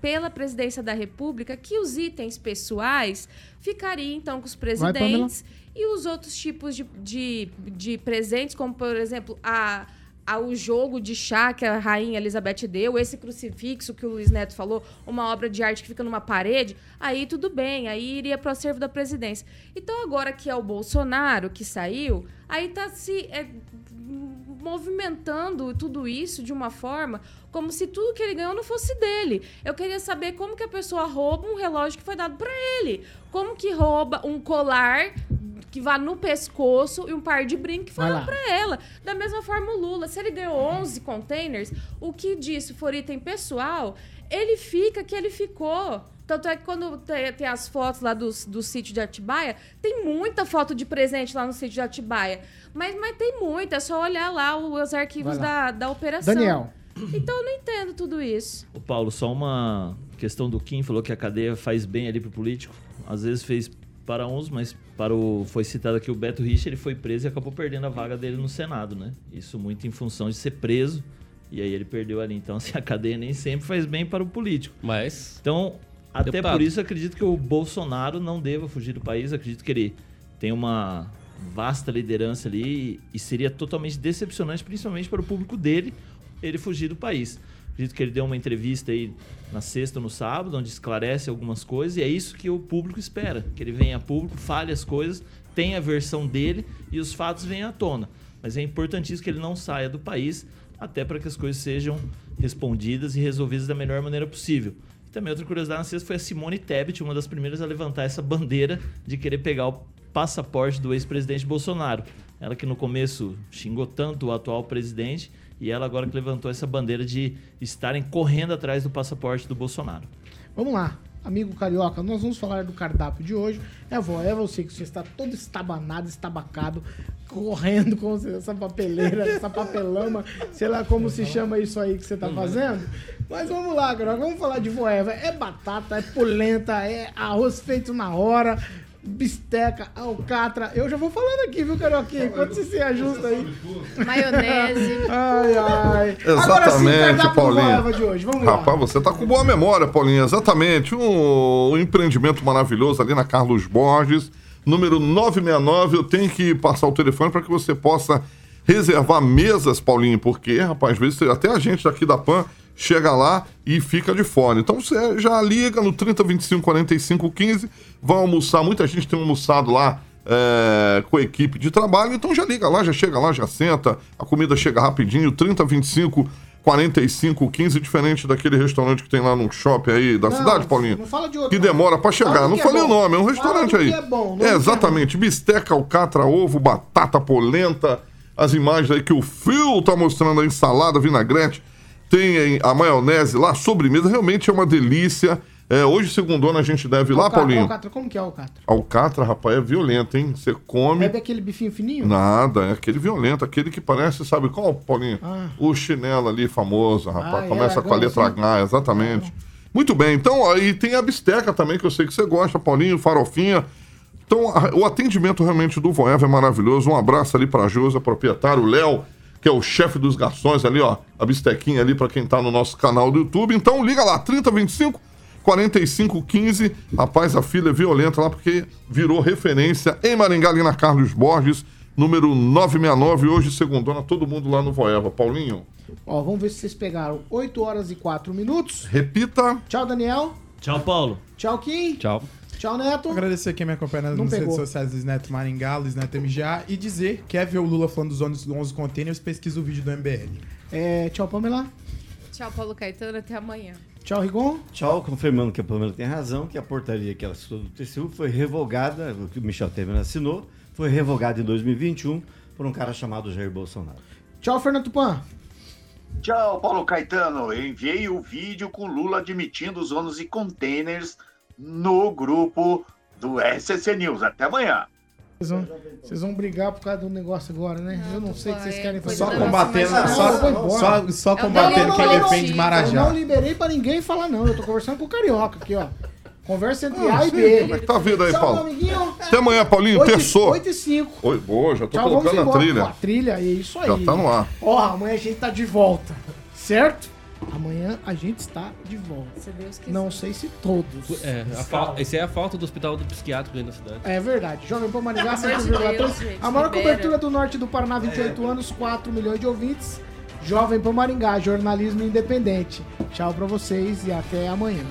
pela presidência da República que os itens pessoais ficariam, então, com os presidentes e os outros tipos de, de, de presentes, como, por exemplo, a, a, o jogo de chá que a rainha Elizabeth deu, esse crucifixo que o Luiz Neto falou, uma obra de arte que fica numa parede, aí tudo bem, aí iria para o acervo da presidência. Então, agora que é o Bolsonaro que saiu, aí tá se é, movimentando tudo isso de uma forma como se tudo que ele ganhou não fosse dele. Eu queria saber como que a pessoa rouba um relógio que foi dado para ele. Como que rouba um colar que vá no pescoço e um par de brinco que lá. para ela. Da mesma forma o Lula, se ele ganhou 11 containers, o que disso for item pessoal, ele fica que ele ficou. Tanto é que quando tem, tem as fotos lá do, do sítio de Atibaia, tem muita foto de presente lá no sítio de Atibaia. Mas, mas tem muita, é só olhar lá os arquivos lá. da, da operação. Daniel. Então eu não entendo tudo isso. Ô Paulo, só uma questão do Kim, falou que a cadeia faz bem ali pro político. Às vezes fez para uns, mas para o foi citado aqui o Beto Rich, ele foi preso e acabou perdendo a vaga dele no Senado, né? Isso muito em função de ser preso e aí ele perdeu ali. Então, assim, a cadeia nem sempre faz bem para o político. Mas Então, até Deputado. por isso acredito que o Bolsonaro não deva fugir do país. Acredito que ele tem uma vasta liderança ali e seria totalmente decepcionante, principalmente para o público dele, ele fugir do país. Acredito que ele deu uma entrevista aí na sexta ou no sábado, onde esclarece algumas coisas, e é isso que o público espera. Que ele venha a público, fale as coisas, tenha a versão dele e os fatos venham à tona. Mas é importantíssimo que ele não saia do país, até para que as coisas sejam respondidas e resolvidas da melhor maneira possível. E também outra curiosidade na sexta foi a Simone Tebet, uma das primeiras a levantar essa bandeira de querer pegar o passaporte do ex-presidente Bolsonaro. Ela que no começo xingou tanto o atual presidente e ela agora que levantou essa bandeira de estarem correndo atrás do passaporte do Bolsonaro. Vamos lá, amigo carioca, nós vamos falar do cardápio de hoje. É, vó, é você que você está todo estabanado, estabacado, correndo com essa papeleira, essa papelama, sei lá como se chama isso aí que você tá fazendo. Mas vamos lá, carioca, vamos falar de voeva. É batata, é polenta, é arroz feito na hora. Bisteca, alcatra. Eu já vou falando aqui, viu, Carioquinha? Enquanto você se ajusta aí. Maionese. Ai, ai. Agora sim, Exatamente, Paulinho. Voeva de hoje. Vamos lá. Rapaz, você tá com boa memória, Paulinho. Exatamente. Um, um empreendimento maravilhoso ali na Carlos Borges, número 969. Eu tenho que passar o telefone para que você possa reservar mesas, Paulinho, porque, rapaz, às vezes até a gente daqui da PAN chega lá e fica de fora. Então você já liga no 30 25 45 15, vai almoçar. Muita gente tem almoçado lá é, com a equipe de trabalho, então já liga lá, já chega lá, já senta, a comida chega rapidinho, 30 25 45 15, diferente daquele restaurante que tem lá no shopping aí da Não, cidade, Paulinho. não fala de outro, Que demora pra chegar. Não é falei o nome, é um restaurante aí. é bom, é, é exatamente. Bisteca, alcatra, ovo, batata, polenta. As imagens aí que o Phil tá mostrando a ensalada, vinagrete. Tem a maionese lá, sobremesa. Realmente é uma delícia. É, hoje, segundona, a gente deve ir lá, Alcatra, Paulinho. Alcatra, como que é alcatra? Alcatra, rapaz, é violento, hein? Você come. É daquele bifinho fininho? Nada, é aquele violento, aquele que parece, sabe qual, Paulinho? Ah. O chinelo ali famoso, rapaz. Ah, Começa é, com a letra. H, exatamente. Muito bem, então aí tem a bisteca também, que eu sei que você gosta, Paulinho, farofinha. Então, a- o atendimento realmente do Voeva é maravilhoso. Um abraço ali pra Josa, proprietário, o Léo, que é o chefe dos garçons ali, ó. A bistequinha ali pra quem tá no nosso canal do YouTube. Então, liga lá, 3025 4515. Rapaz, a fila é violenta lá porque virou referência em Maringá, ali na Carlos Borges. número 969, hoje, segundona, todo mundo lá no Voeva. Paulinho, Ó, vamos ver se vocês pegaram 8 horas e 4 minutos. repita. Tchau, Daniel. Tchau, Paulo. Tchau, Kim. Tchau. Tchau, Neto. Agradecer quem me acompanha nas nas redes sociais Luiz Neto Maringá, Luiz Neto MGA e dizer, quer ver o Lula falando dos 11, 11 containers, pesquisa o vídeo do MBL. É, tchau, Pamela. Tchau, Paulo Caetano. Até amanhã. Tchau, Rigon. Tchau, confirmando que a Pamela tem razão, que a portaria que ela citou do TCU foi revogada, o que o Michel Temer assinou, foi revogada em 2021 por um cara chamado Jair Bolsonaro. Tchau, Fernando Tupan. Tchau, Paulo Caetano. Eu enviei o vídeo com Lula admitindo os ônus e containers no grupo do SCC News. Até amanhã. Vocês vão, vocês vão brigar por causa do negócio agora, né? eu não sei o que vocês querem fazer. Só combatendo, Não, só, só, só combatendo não- quem não, não, defende não. Marajá. Eu não liberei pra ninguém falar, não. Eu tô conversando com o Carioca aqui, ó. Conversa entre Ah, A e B. como é que tá a vida aí, Paulo? amiguinho. Até amanhã, Paulinho, e- terçou. 8 e 5. Oi, boa, já tô Tchau, colocando a trilha. Ó, a trilha, é isso aí. Já tá no ar. Ó, amanhã a gente tá de volta. Certo? Amanhã a gente está de volta. Se Deus quiser. Não sei se todos. É, a fal... Essa é a falta do hospital do psiquiátrico aí na cidade. É verdade. Jovem Pan Maringá, Pelo amor de 100,3. Deus, gente, A maior libera. cobertura do norte do Paraná, 28 anos, 4 milhões de ouvintes. Jovem Pan Maringá, jornalismo independente. Tchau pra vocês e até amanhã.